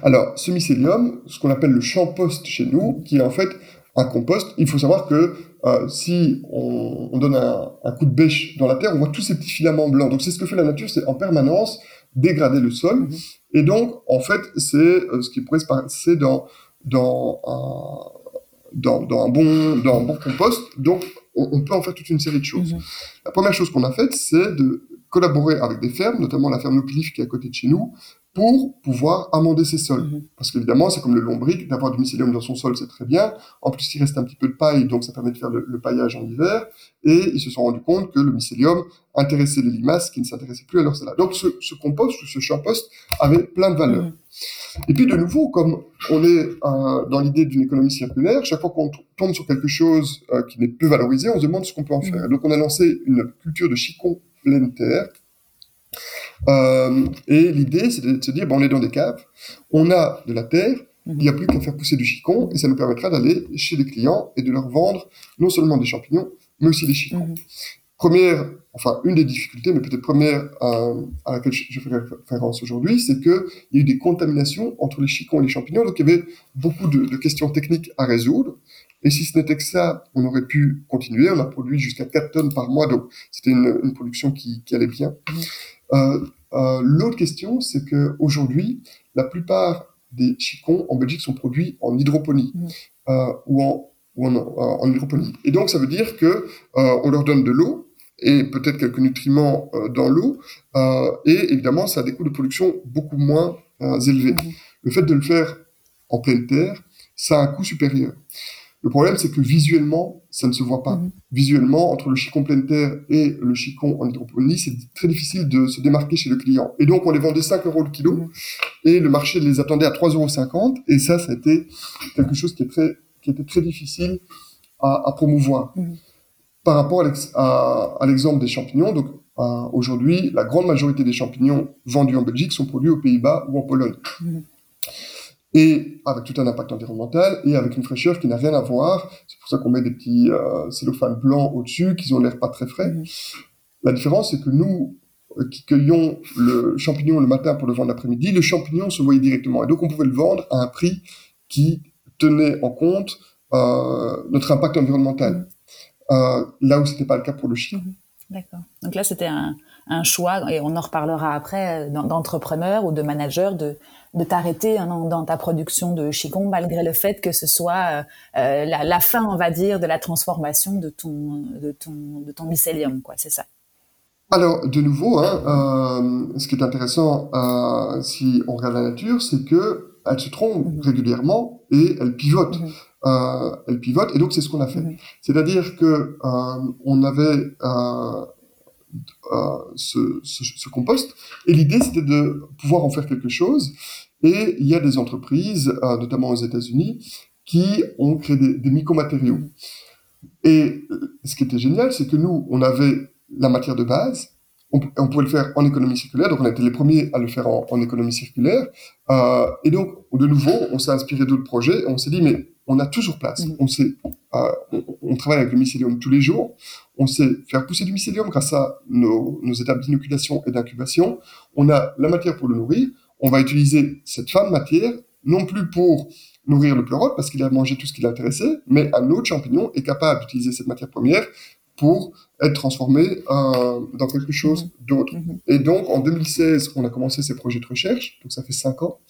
Alors, ce mycélium, ce qu'on appelle le champost chez nous, qui est en fait un compost, il faut savoir que euh, si on, on donne un, un, coup de bêche dans la terre, on voit tous ces petits filaments blancs. Donc c'est ce que fait la nature, c'est en permanence dégrader le sol. Mhm. Et donc, en fait, c'est euh, ce qui pourrait se passer dans, dans, un, dans, dans, un bon, dans un bon compost. Donc, on, on, peut en faire toute une série de choses. Mhm. La première chose qu'on a faite, c'est de collaborer avec des fermes, notamment la ferme Noclif qui est à côté de chez nous, pour pouvoir amender ses sols. Mhm. Parce qu'évidemment, c'est comme le lombric, d'avoir du mycélium dans son sol, c'est très bien. En plus, il reste un petit peu de paille, donc ça permet de faire le, paillage en hiver. Et ils se sont rendus compte que le mycélium intéressait les limaces qui ne s'intéressaient plus à leur salade. Donc ce, ce compost ou ce champost avait plein de valeurs. Mhm. Et puis de nouveau, comme on est euh, dans l'idée d'une économie circulaire, chaque fois qu'on tombe sur quelque chose euh, qui n'est plus valorisé, on se demande ce qu'on peut en faire. Mhm. Donc on a lancé une culture de chicon pleine terre euh, et l'idée, c'est de se dire, bon, on est dans des caves, on a de la terre, il n'y a plus qu'à faire pousser du chicon, et ça nous permettra d'aller chez les clients et de leur vendre non seulement des champignons, mais aussi des chicons. Mhm. Première, enfin, une des difficultés, mais peut-être première euh, à laquelle je fais référence aujourd'hui, c'est qu'il y a eu des contaminations entre les chicons et les champignons, donc il y avait beaucoup de, de questions techniques à résoudre. Et si ce n'était que ça, on aurait pu continuer. On a produit jusqu'à 4 tonnes par mois, donc c'était une, une, production qui, qui allait bien. Euh, euh, L'autre question, c'est que aujourd'hui, la plupart des chicons en Belgique sont produits en hydroponie mmh. euh, ou, en, ou en, en, hydroponie. Et donc, ça veut dire que on leur donne de l'eau et peut-être quelques nutriments euh, dans l'eau, euh, et évidemment, ça a des coûts de production beaucoup moins élevés. Mmh. Le fait de le faire en pleine terre, ça a un coût supérieur. Le problème, c'est que visuellement, ça ne se voit pas. Mhm. Visuellement, entre le chicon pleine terre et le chicon en hydroponie, c'est très difficile de se démarquer chez le client. Et donc, on les vendait 5 euros le kilo, mhm. et le marché les attendait à 3,50 euros. Et ça, ça a été quelque chose qui, est très, qui était très difficile à, à promouvoir. Mhm. Par rapport à l'exemple des champignons, donc euh, aujourd'hui, la grande majorité des champignons vendus en Belgique sont produits aux Pays-Bas ou en Pologne et avec tout un impact environnemental et avec une fraîcheur qui n'a rien à voir. C'est pour ça qu'on met des petits euh, cellophanes blancs au-dessus, qui ont l'air pas très frais. Mmh. La différence, c'est que nous, euh, qui cueillions le champignon le matin pour le vendre l'après-midi, le champignon se voyait directement. Et donc, on pouvait le vendre à un prix qui tenait en compte euh, notre impact environnemental. Mmh. Euh, là où c'était pas le cas pour le chien. Mmh. D'accord. Donc là, c'était un, un, choix, et on en reparlera après, d'entrepreneurs ou de managers de de t'arrêter hein, dans, ta production de Qigong malgré le fait que ce soit euh, la, fin, on va dire, de la transformation de ton, de ton, de ton mycélium, quoi. C'est ça. Alors, de nouveau, hein, ce qui est intéressant si on regarde la nature, c'est que elle se trompe mhm. régulièrement et elle pivote. Mhm. Euh, elle pivote et donc c'est ce qu'on a fait. Mhm. C'est-à-dire que euh, on avait euh, euh ce, ce, ce, compost et l'idée c'était de pouvoir en faire quelque chose. Et il y a des entreprises, euh, notamment aux États-Unis, qui ont créé des, des micromatériaux. Et ce qui était génial, c'est que nous, on avait la matière de base, on, pouvait le faire en économie circulaire, donc on a été les premiers à le faire en, économie circulaire. Euh, et donc, de nouveau, on s'est inspiré d'autres projets et on s'est dit, mais on a toujours place. Mm-hmm. On, sait, euh, on, travaille avec le mycélium tous les jours. On sait faire pousser du mycélium grâce à nos, nos étapes d'inoculation et d'incubation. On a la matière pour le nourrir. On va utiliser cette fin de matière, non plus pour nourrir le pleurote parce qu'il a mangé tout ce qui l'intéressait, mais un autre champignon est capable d'utiliser cette matière première pour être transformé euh, dans quelque chose mhm. d'autre. Mhm. Et donc, en 2016, on a commencé ces projets de recherche, donc ça fait cinq ans.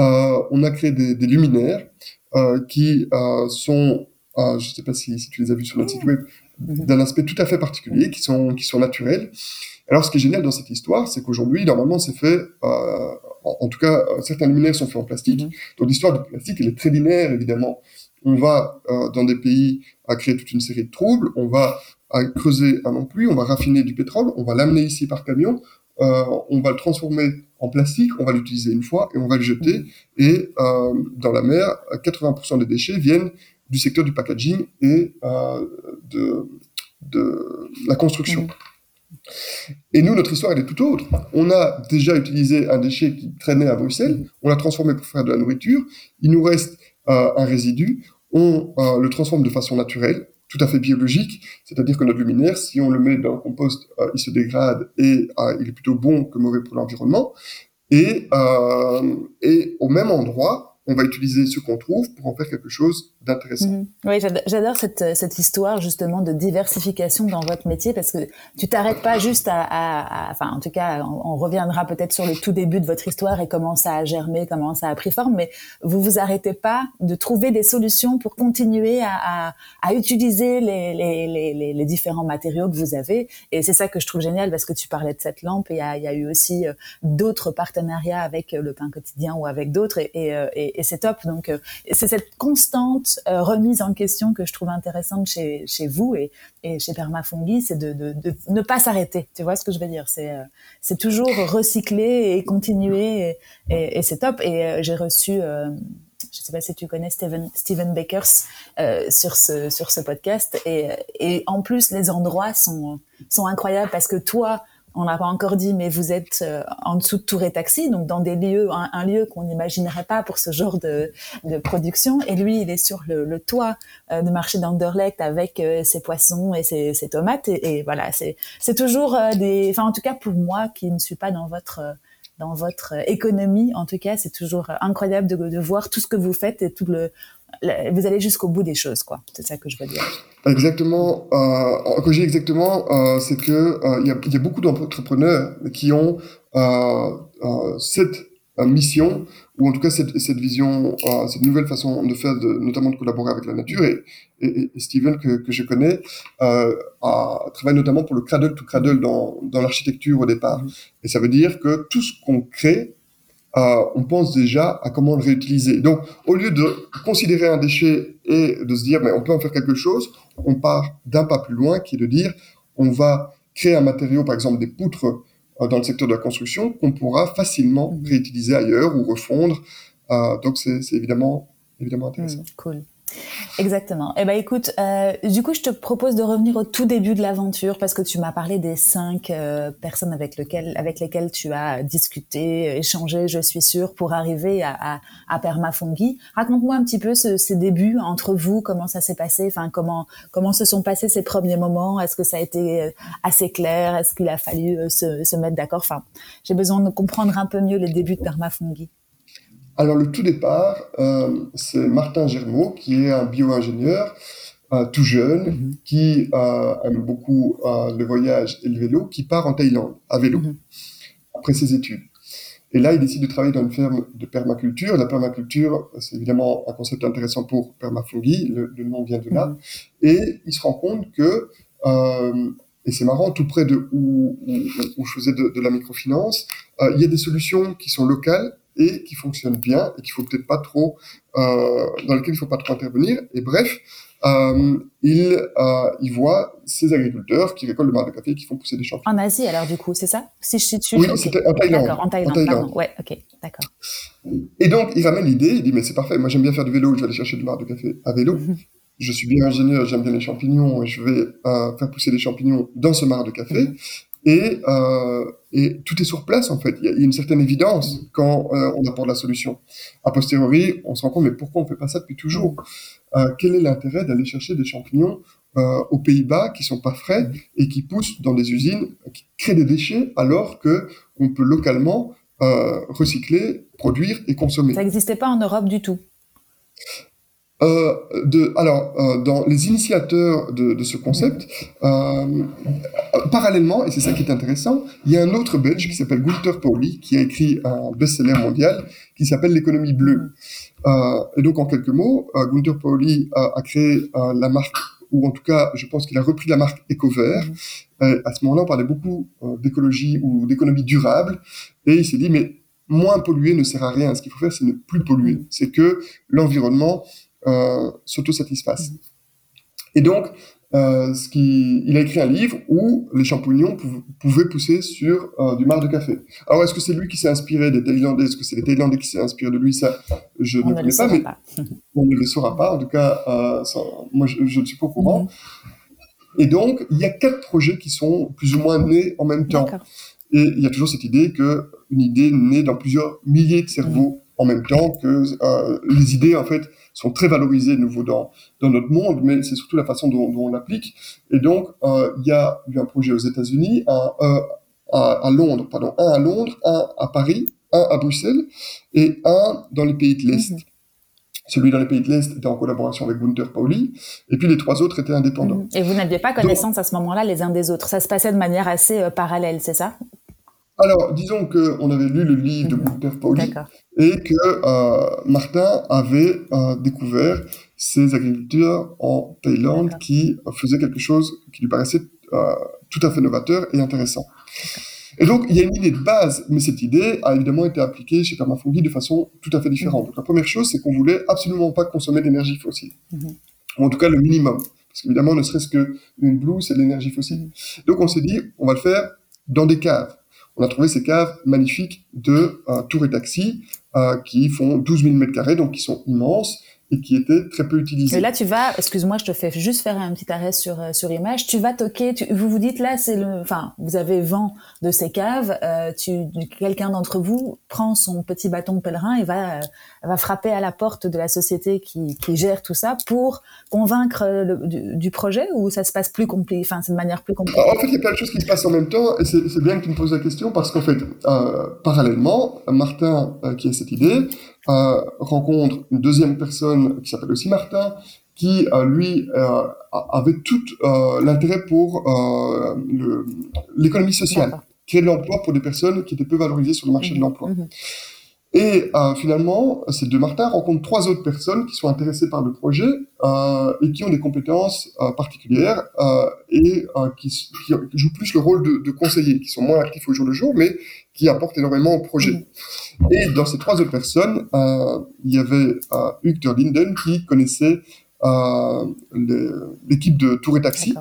Euh, on a créé des, des luminaires euh, qui sont, je ne sais pas si, si, tu les as vus sur notre site web. D'un aspect tout à fait particulier, qui sont, qui sont naturels. Alors, ce qui est génial dans cette histoire, c'est qu'aujourd'hui, normalement, c'est fait, euh, en, en, tout cas, certains luminaires sont faits en plastique. Donc, l'histoire du plastique, elle est très linéaire, évidemment on va euh, dans des pays à créer toute une série de troubles, on va à creuser un non-pluie, on va raffiner du pétrole, on va l'amener ici par camion, euh, on va le transformer en plastique, on va l'utiliser une fois et on va le jeter. Et euh, dans la mer, 80% des déchets viennent du secteur du packaging et de, de la construction. Et nous, notre histoire, elle est tout autre. On a déjà utilisé un déchet qui traînait à Bruxelles, on l'a transformé pour faire de la nourriture, il nous reste euh, un résidu, on euh, le transforme de façon naturelle, tout à fait biologique, c'est-à-dire que notre luminaire, si on le met dans le compost, euh, il se dégrade et il est plutôt bon que mauvais pour l'environnement. Et au même endroit, on va utiliser ce qu'on trouve pour en faire quelque chose d'intéressant. Mhm. Oui, j'adore cette, cette histoire justement de diversification dans votre métier parce que tu t'arrêtes pas juste à, enfin en tout cas, on, reviendra peut-être sur le tout début de votre histoire et comment ça a germé, comment ça a pris forme, mais vous vous arrêtez pas de trouver des solutions pour continuer à, à, utiliser les, les, les, différents matériaux que vous avez et c'est ça que je trouve génial parce que tu parlais de cette lampe et il y a, eu aussi euh, d'autres partenariats avec le pain quotidien ou avec d'autres et, euh, et c'est top. Donc, euh, c'est cette constante euh, remise en question que je trouve intéressante chez, chez vous et, et chez Permafungi, c'est de, ne pas s'arrêter. Tu vois ce que je veux dire? C'est euh, toujours recycler et continuer et, c'est top. Et j'ai reçu je sais pas si tu connais Steven, Steven Bakers sur ce sur ce podcast et, et en plus les endroits sont sont incroyables parce que toi on n'a pas encore dit, mais vous êtes euh, en dessous de Tour et Taxi, donc dans des lieux, un, lieu qu'on n'imaginerait pas pour ce genre de, production. Et lui, il est sur le, toit euh, de marché d'Anderlecht avec euh, ses poissons et ses, tomates. Et, voilà, c'est toujours des, enfin en tout cas pour moi qui ne suis pas dans votre dans votre économie, en tout cas, c'est toujours incroyable de, de voir tout ce que vous faites et tout le vous allez jusqu'au bout des choses, quoi. C'est ça que je veux dire. Exactement. Euh, je dis exactement, euh, c'est que euh, il y, a, y, a, beaucoup d'entrepreneurs qui ont euh, cette mission ou en tout cas cette, cette vision, cette nouvelle façon de faire, de, notamment de collaborer avec la nature. Et, et, et Steven que, que je connais a travaille notamment pour le cradle to cradle dans, dans l'architecture au départ. Mm-hmm. Et ça veut dire que tout ce qu'on crée on pense déjà à comment le réutiliser. Donc, au lieu de considérer un déchet et de se dire, mais on peut en faire quelque chose, on part d'un pas plus loin, qui est de dire, on va créer un matériau, par exemple des poutres euh, dans le secteur de la construction, qu'on pourra facilement mmh. réutiliser ailleurs ou refondre. Euh, donc, c'est évidemment, évidemment intéressant. Mmh, cool. Exactement. Eh ben écoute, euh, du coup, je te propose de revenir au tout début de l'aventure parce que tu m'as parlé des cinq euh, personnes avec lesquelles, tu as discuté, échangé, je suis sûre, pour arriver à, à, Permafungi. Raconte-moi un petit peu ce, ces débuts entre vous, comment ça s'est passé, enfin comment comment se sont passés ces premiers moments? Est-ce que ça a été euh, assez clair? Est-ce qu'il a fallu se, se mettre d'accord? Enfin, j'ai besoin de comprendre un peu mieux les débuts de Permafungi. Alors le tout départ, euh, c'est Martin Germaud, qui est un bio-ingénieur euh, tout jeune, mhm. qui euh, aime beaucoup le voyage et le vélo, qui part en Thaïlande à vélo, mhm. après ses études. Et là, il décide de travailler dans une ferme de permaculture. La permaculture, c'est évidemment un concept intéressant pour permafungi, le, le nom vient de là. Mhm. Et il se rend compte que, et c'est marrant, tout près de où, où, où je faisais de, de la microfinance, il y a des solutions qui sont locales et qui fonctionnent bien et qu'il faut peut-être pas trop, euh, dans lesquelles il faut pas trop intervenir. Et bref, euh, il, euh, il voit ces agriculteurs qui récoltent le marc de café et qui font pousser des champignons. En Asie, alors, du coup, c'est ça? Si je suis Oui, c'était en Thaïlande. D'accord, en Thaïlande, Pardon. Ouais, ok, d'accord. Et donc, il ramène l'idée, il dit, mais c'est parfait, moi j'aime bien faire du vélo, je vais aller chercher du marc de café à vélo. Mhm. Je suis bien ingénieur, j'aime bien les champignons, et je vais euh, faire pousser des champignons dans ce marc de café. Mhm. Et, euh, et, tout est sur place en fait. Il y a une certaine évidence quand euh, on apporte la solution. A posteriori, on se rend compte mais pourquoi on fait pas ça depuis toujours euh, Quel est l'intérêt d'aller chercher des champignons euh, aux Pays-Bas qui sont pas frais et qui poussent dans des usines qui créent des déchets alors que on peut localement euh, recycler, produire et consommer? Ça n'existait pas en Europe du tout. Euh, de, alors, euh, dans les initiateurs de, de ce concept, euh, parallèlement, et c'est ça qui est intéressant, il y a un autre Belge qui s'appelle Gunther Pauli, qui a écrit un best-seller mondial qui s'appelle L'économie bleue. Euh, et donc, en quelques mots, euh, Gunther Pauli a, a créé la marque, ou en tout cas, je pense qu'il a repris la marque EcoVert. Mm. à ce moment-là, on parlait beaucoup d'écologie ou d'économie durable, et il s'est dit, mais moins polluer ne sert à rien. Ce qu'il faut faire, c'est ne plus polluer. Mm. C'est que l'environnement euh, s'autosatisfassent. Et donc, euh, ce qui, il a écrit un livre où les champignons pouvaient pousser sur euh, du marc de café. Alors, est-ce que c'est lui qui s'est inspiré des Thaïlandais? Est-ce que c'est les Thaïlandais qui s'est inspiré de lui? Ça, je on ne connais pas, mais on ne le saura pas. En tout cas, euh, ça, moi, je, je, ne suis pas au courant. Mm -hmm. Et donc, il y a quatre projets qui sont plus ou moins nés en même temps. Et il y a toujours cette idée que une idée naît dans plusieurs milliers de cerveaux en même temps que euh, les idées en fait sont très valorisées de nouveau dans dans notre monde, mais c'est surtout la façon dont, dont on l'applique. Et donc euh, il y a eu un projet aux États-Unis, un euh, à, à, Londres, pardon, un à Londres, un à Paris, un à Bruxelles et un dans les pays de l'Est. -hmm. Celui dans les pays de l'Est était en collaboration avec Gunther Pauli, et puis les trois autres étaient indépendants. Et vous n'aviez pas connaissance Donc, à ce moment-là les uns des autres. Ça se passait de manière assez parallèle, c'est ça? Alors, disons qu'on avait lu le livre de Gunther Pauli, et que euh, Martin avait euh, découvert ces agriculteurs en Thaïlande qui faisaient quelque chose qui lui paraissait euh, tout à fait novateur et intéressant. Et donc, il y a une idée de base, mais cette idée a évidemment été appliquée chez Permafungi de façon tout à fait différente. Donc, la première chose, c'est qu'on voulait absolument pas consommer d'énergie fossile. Mm -hmm. Ou en tout cas, le minimum. Parce qu'évidemment, ne serait-ce qu'une blouse, c'est de l'énergie fossile. Donc, on s'est dit, on va le faire dans des caves. On a trouvé ces caves magnifiques de euh, Tour et Taxi, euh, qui font 12 000 mètres carrés, donc qui sont immenses et qui étaient très peu utilisés. Et là, tu vas, excuse-moi, je te fais juste faire un petit arrêt sur euh, sur image. Tu vas toquer, tu, vous vous dites là, c'est le, enfin, vous avez vent de ces caves. Euh, tu, quelqu'un d'entre vous prend son petit bâton de pèlerin et va euh, va frapper à la porte de la société qui, qui gère tout ça pour convaincre le, du, du, projet ou ça se passe plus compliqué, enfin, c'est de manière plus compliquée. En fait, il y a plein de choses qui se passent en même temps et c'est bien que tu me poses la question parce qu'en fait, euh, parallèlement, Martin qui a cette idée euh, rencontre une deuxième personne qui s'appelle aussi Martin, qui euh, lui euh, avait tout l'intérêt pour l'économie sociale, créer de l'emploi pour des personnes qui étaient peu valorisées sur le marché mmh. de l'emploi. Mmh. Et euh, finalement, ces deux Martin rencontrent trois autres personnes qui sont intéressées par le projet euh, et qui ont des compétences euh, particulières euh, et euh, qui, qui, jouent plus le rôle de, de conseillers, qui sont moins actifs au jour le jour, mais qui apportent énormément au projet. Mmh. Et dans ces trois autres personnes, euh, il y avait Hugues Linden qui connaissait l'équipe de Tour et Taxi.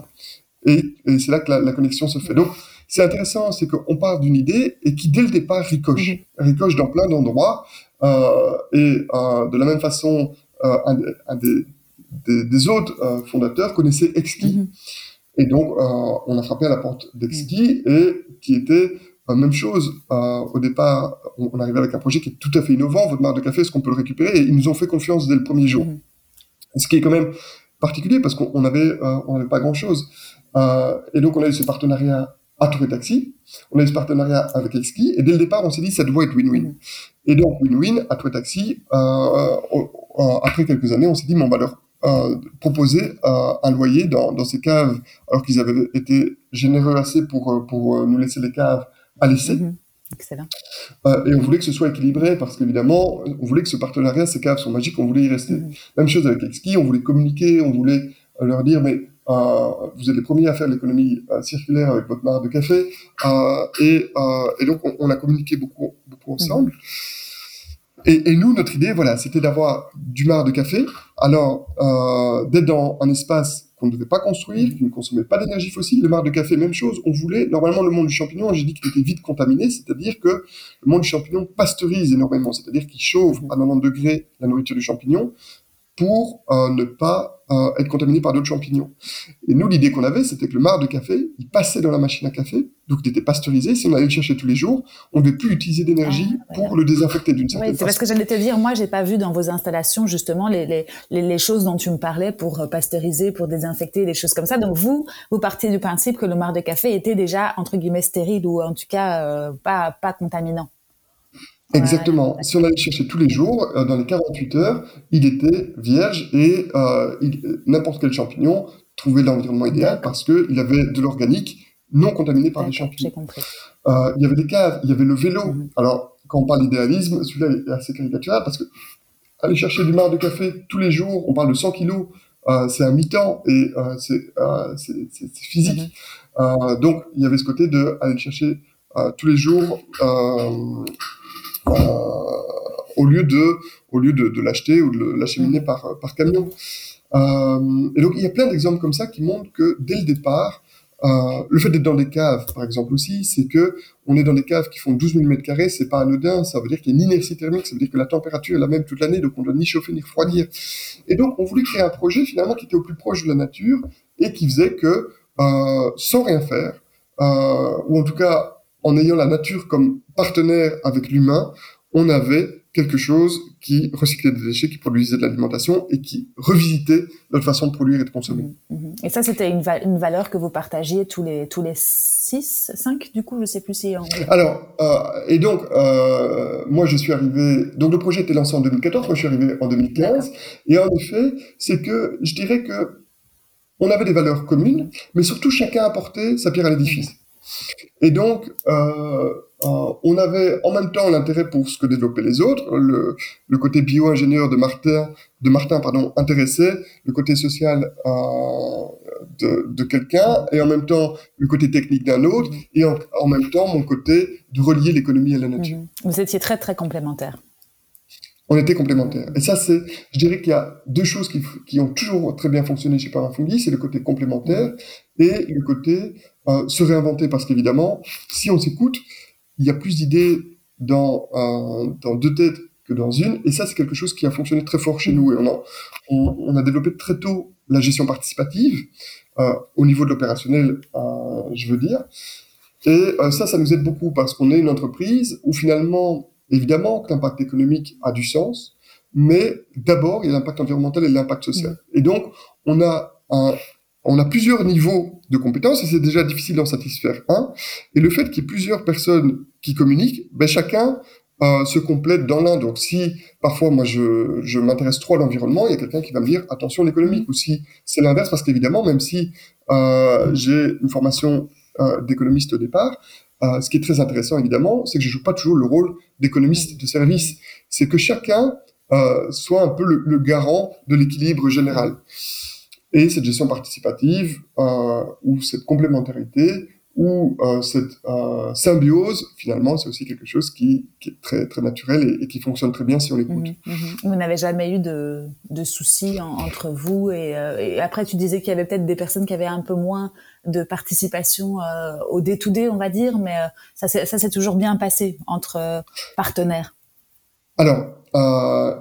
Et, et c'est là que la, la, connexion se fait. Donc, c'est intéressant, c'est qu'on part d'une idée et qui, dès le départ, ricoche. -hmm. Ricoche dans plein d'endroits. Euh, et euh, de la même façon, euh, un, un des, des, des, autres fondateurs connaissait Exki. -hmm. Et donc, on a frappé à la porte d'Exki -hmm. et qui était même chose. au départ, on, on arrivait avec un projet qui est tout à fait innovant. Votre marque de café, est-ce qu'on peut le récupérer? Et ils nous ont fait confiance dès le premier jour. Ce qui est quand même particulier parce qu'on avait, on n'avait pas grand-chose. et donc, on a eu ce partenariat à Tour et Taxi. On a eu ce partenariat avec Exki et dès le départ, on s'est dit ça doit être win-win. Mmh. Et donc win-win à Tour et Taxi. Euh, après quelques années, on s'est dit mais on va leur euh, proposer euh, un loyer dans, dans ces caves, alors qu'ils avaient été généreux assez pour pour nous laisser les caves à laisser. Mmh. Excellent. Euh, et on voulait que ce soit équilibré parce qu'évidemment, on voulait que ce partenariat, ces caves sont magiques, on voulait y rester. Mhm. Même chose avec Exki, on voulait communiquer, on voulait leur dire, mais vous êtes les premiers à faire l'économie circulaire avec votre marque de café. Et, et, donc, on, a communiqué beaucoup, beaucoup ensemble. Mhm. Et, et, nous, notre idée, voilà, c'était d'avoir du mar de café. Alors, d'être dans un espace qu'on ne devait pas construire, qui ne consommait pas d'énergie fossile. Le marc de café, même chose. On voulait, normalement, le monde du champignon, j'ai dit qu'il était vite contaminé, c'est-à-dire que le monde du champignon pasteurise énormément, c'est-à-dire qu'il chauffe à 90 degrés la nourriture du champignon pour euh, ne pas euh, être contaminé par d'autres champignons. Et nous, l'idée qu'on avait, c'était que le marc de café, il passait dans la machine à café, donc il était pasteurisé. Si on allait le chercher tous les jours, on ne devait plus utiliser d'énergie ah, pour le désinfecter d'une certaine oui, c'est parce que j'allais te dire, moi, j'ai pas vu dans vos installations justement les, les, les, choses dont tu me parlais pour euh, pasteuriser, pour désinfecter, des choses comme ça. Donc vous, vous partiez du principe que le marc de café était déjà entre guillemets stérile ou en tout cas pas pas contaminant. Exactement. Si on allait chercher tous les jours, euh, dans les 48 heures, il était vierge et euh, n'importe quel champignon trouvait l'environnement idéal parce qu'il avait de l'organique non contaminé par les champignons. Euh, il y avait des caves, il y avait le vélo. Mhm. Alors, quand on parle d'idéalisme, celui-là est assez caricatural parce que aller chercher du marc de café tous les jours, on parle de 100 kilos, euh, c'est un mi-temps et euh, c'est physique. Mhm. donc, il y avait ce côté de aller chercher tous les jours au lieu de, au lieu de, l'acheter ou de l'acheminer par, par camion. Euh, et donc, il y a plein d'exemples comme ça qui montrent que dès le départ, euh, le fait d'être dans des caves, par exemple aussi, c'est que on est dans des caves qui font 12 000 mètres carrés, c'est pas anodin, ça veut dire qu'il y a une inertie thermique, ça veut dire que la température est la même toute l'année, donc on doit ni chauffer ni refroidir. Et donc, on voulait créer un projet finalement qui était au plus proche de la nature et qui faisait que, euh, sans rien faire, ou en tout cas en ayant la nature comme partenaire avec l'humain, on avait quelque chose qui recyclait des déchets, qui produisait de l'alimentation et qui revisitait notre façon de produire et de consommer. Mmh, mmh. Et ça, c'était une, une, valeur que vous partagiez tous les tous les six, cinq, du coup, je sais plus si. Alors, euh, et donc, euh, moi, je suis arrivé. Donc, le projet était lancé en 2014. Moi, je suis arrivé en 2015. Et en effet, c'est que je dirais que on avait des valeurs communes, mais surtout chacun apportait sa pierre à l'édifice. Et donc, euh, euh, on avait en même temps l'intérêt pour ce que développaient les autres, le, le côté bio-ingénieur de Martin, de Martin pardon, intéressait, le côté social euh, de, de quelqu'un, et en même temps le côté technique d'un autre, et en, en, même temps mon côté de relier l'économie à la nature. Mhm. Vous étiez très très complémentaires. On était complémentaires. Et ça, c'est, je dirais qu'il y a deux choses qui, qui, ont toujours très bien fonctionné chez Parafungi, c'est le côté complémentaire et le côté euh, se réinventer, parce qu'évidemment, si on s'écoute, il y a plus d'idées dans, euh, dans deux têtes que dans une, et ça, c'est quelque chose qui a fonctionné très fort chez nous, et on a, on, on a développé très tôt la gestion participative, euh, au niveau de l'opérationnel, euh, je veux dire, et euh, ça, ça nous aide beaucoup, parce qu'on est une entreprise où finalement, évidemment, que l'impact économique a du sens, mais d'abord, il y a l'impact environnemental et l'impact social. Mmh. Et donc, on a un, on a plusieurs niveaux de compétences et c'est déjà difficile d'en satisfaire un. Et le fait qu'il y ait plusieurs personnes qui communiquent, ben chacun euh, se complète dans l'un. Donc si parfois moi je, m'intéresse trop à l'environnement, il y a quelqu'un qui va me dire attention l'économique. Ou si c'est l'inverse, parce qu'évidemment même si euh, j'ai une formation euh, d'économiste au départ, ce qui est très intéressant évidemment, c'est que je joue pas toujours le rôle d'économiste de service. C'est que chacun soit un peu le garant de l'équilibre général. Et cette gestion participative euh, ou cette complémentarité ou euh, cette euh, symbiose, finalement, c'est aussi quelque chose qui, qui, est très, très naturel et, qui fonctionne très bien si on l'écoute. Mhm, mhm. Vous n'avez jamais eu de, de soucis entre vous et, et, après, tu disais qu'il y avait peut-être des personnes qui avaient un peu moins de participation au day-to-day, on va dire, mais ça s'est toujours bien passé entre partenaires. Alors,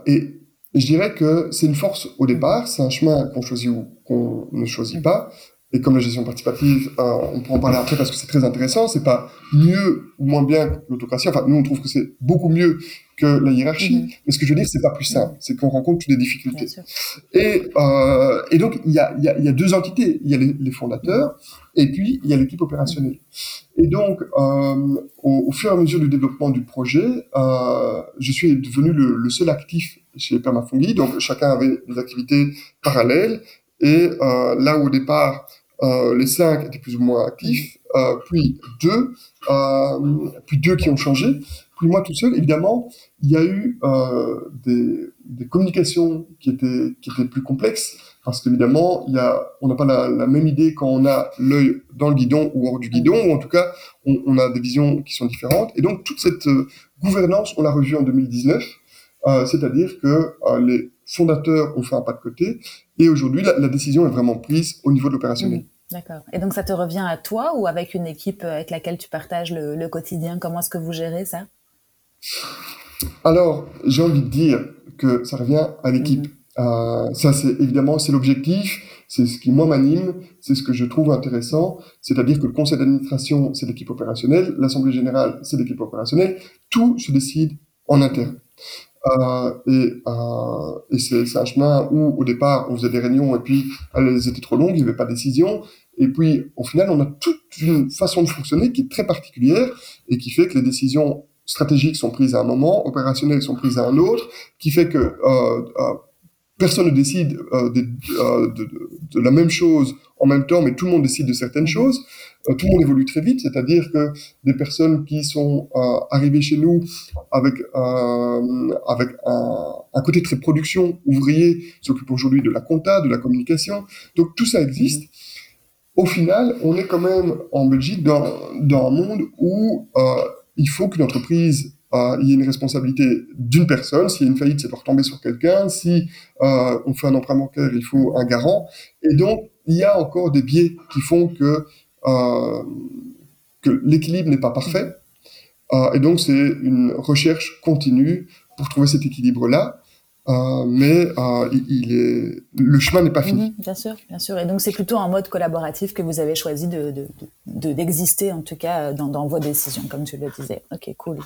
et je dirais que c'est une force au départ, c'est un chemin qu'on choisit ou qu'on ne choisit pas. Et comme la gestion participative, euh, on pourra en parler après parce que c'est très intéressant, c'est pas mieux ou moins bien que l'autocratie. Enfin, nous, on trouve que c'est beaucoup mieux que la hiérarchie. Mm-hmm. Mais ce que je veux dire, c'est pas plus simple. C'est qu'on rencontre toutes les difficultés. Et, euh, et donc, il y a, y, a, y a, deux entités. Il y a les, les, fondateurs et puis il y a l'équipe opérationnelle. Et donc, euh, au, au, fur et à mesure du développement du projet, euh, je suis devenu le, le seul actif chez Permafungi. Donc, chacun avait des activités parallèles. Et euh, là où au départ, les cinq étaient plus ou moins actifs, puis deux, puis deux qui ont changé. Puis moi tout seul, évidemment, il y a eu des, communications qui étaient, qui étaient plus complexes, parce qu'évidemment, on n'a pas la, même idée quand on a l'œil dans le guidon ou hors du guidon, ou en tout cas, on a des visions qui sont différentes. Et donc, toute cette gouvernance, on l'a revue en 2019. Euh, c'est-à-dire que euh, les fondateurs ont fait un pas de côté et aujourd'hui la, décision est vraiment prise au niveau de l'opérationnel. Mmh, d'accord. Et donc ça te revient à toi ou avec une équipe avec laquelle tu partages le, quotidien? Comment est-ce que vous gérez ça? Alors j'ai envie de dire que ça revient à l'équipe. Mmh. Euh, ça c'est évidemment c'est l'objectif, c'est ce qui moi m'anime, c'est ce que je trouve intéressant, c'est-à-dire que le conseil d'administration c'est l'équipe opérationnelle, l'assemblée générale c'est l'équipe opérationnelle, tout se décide en interne. Euh, et, euh, c'est un chemin où, au départ, on faisait des réunions et puis elles étaient trop longues, il n'y avait pas de décision. Et puis, au final, on a toute une façon de fonctionner qui est très particulière et qui fait que les décisions stratégiques sont prises à un moment, opérationnelles sont prises à un autre, qui fait que euh personne ne décide euh, de, euh, de, de, la même chose en même temps, mais tout le monde décide de certaines choses. Euh, tout le monde évolue très vite, c'est-à-dire que des personnes qui sont arrivées chez nous avec avec un, un, côté très production ouvrier s'occupent aujourd'hui de la compta, de la communication. Donc tout ça existe. Au final, on est quand même en Belgique dans, dans un monde où il faut qu'une entreprise il y a une responsabilité d'une personne. S'il y a une faillite, c'est pour tomber sur quelqu'un. Si euh, on fait un emprunt bancaire, il faut un garant. Et donc, il y a encore des biais qui font que, euh, que l'équilibre n'est pas parfait. Euh, et donc, c'est une recherche continue pour trouver cet équilibre-là. Euh, mais euh, il est, le chemin n'est pas fini. Mhm, bien sûr, bien sûr. Et donc c'est plutôt un mode collaboratif que vous avez choisi de, d'exister en tout cas dans, dans, vos décisions, comme tu le disais. Ok, cool.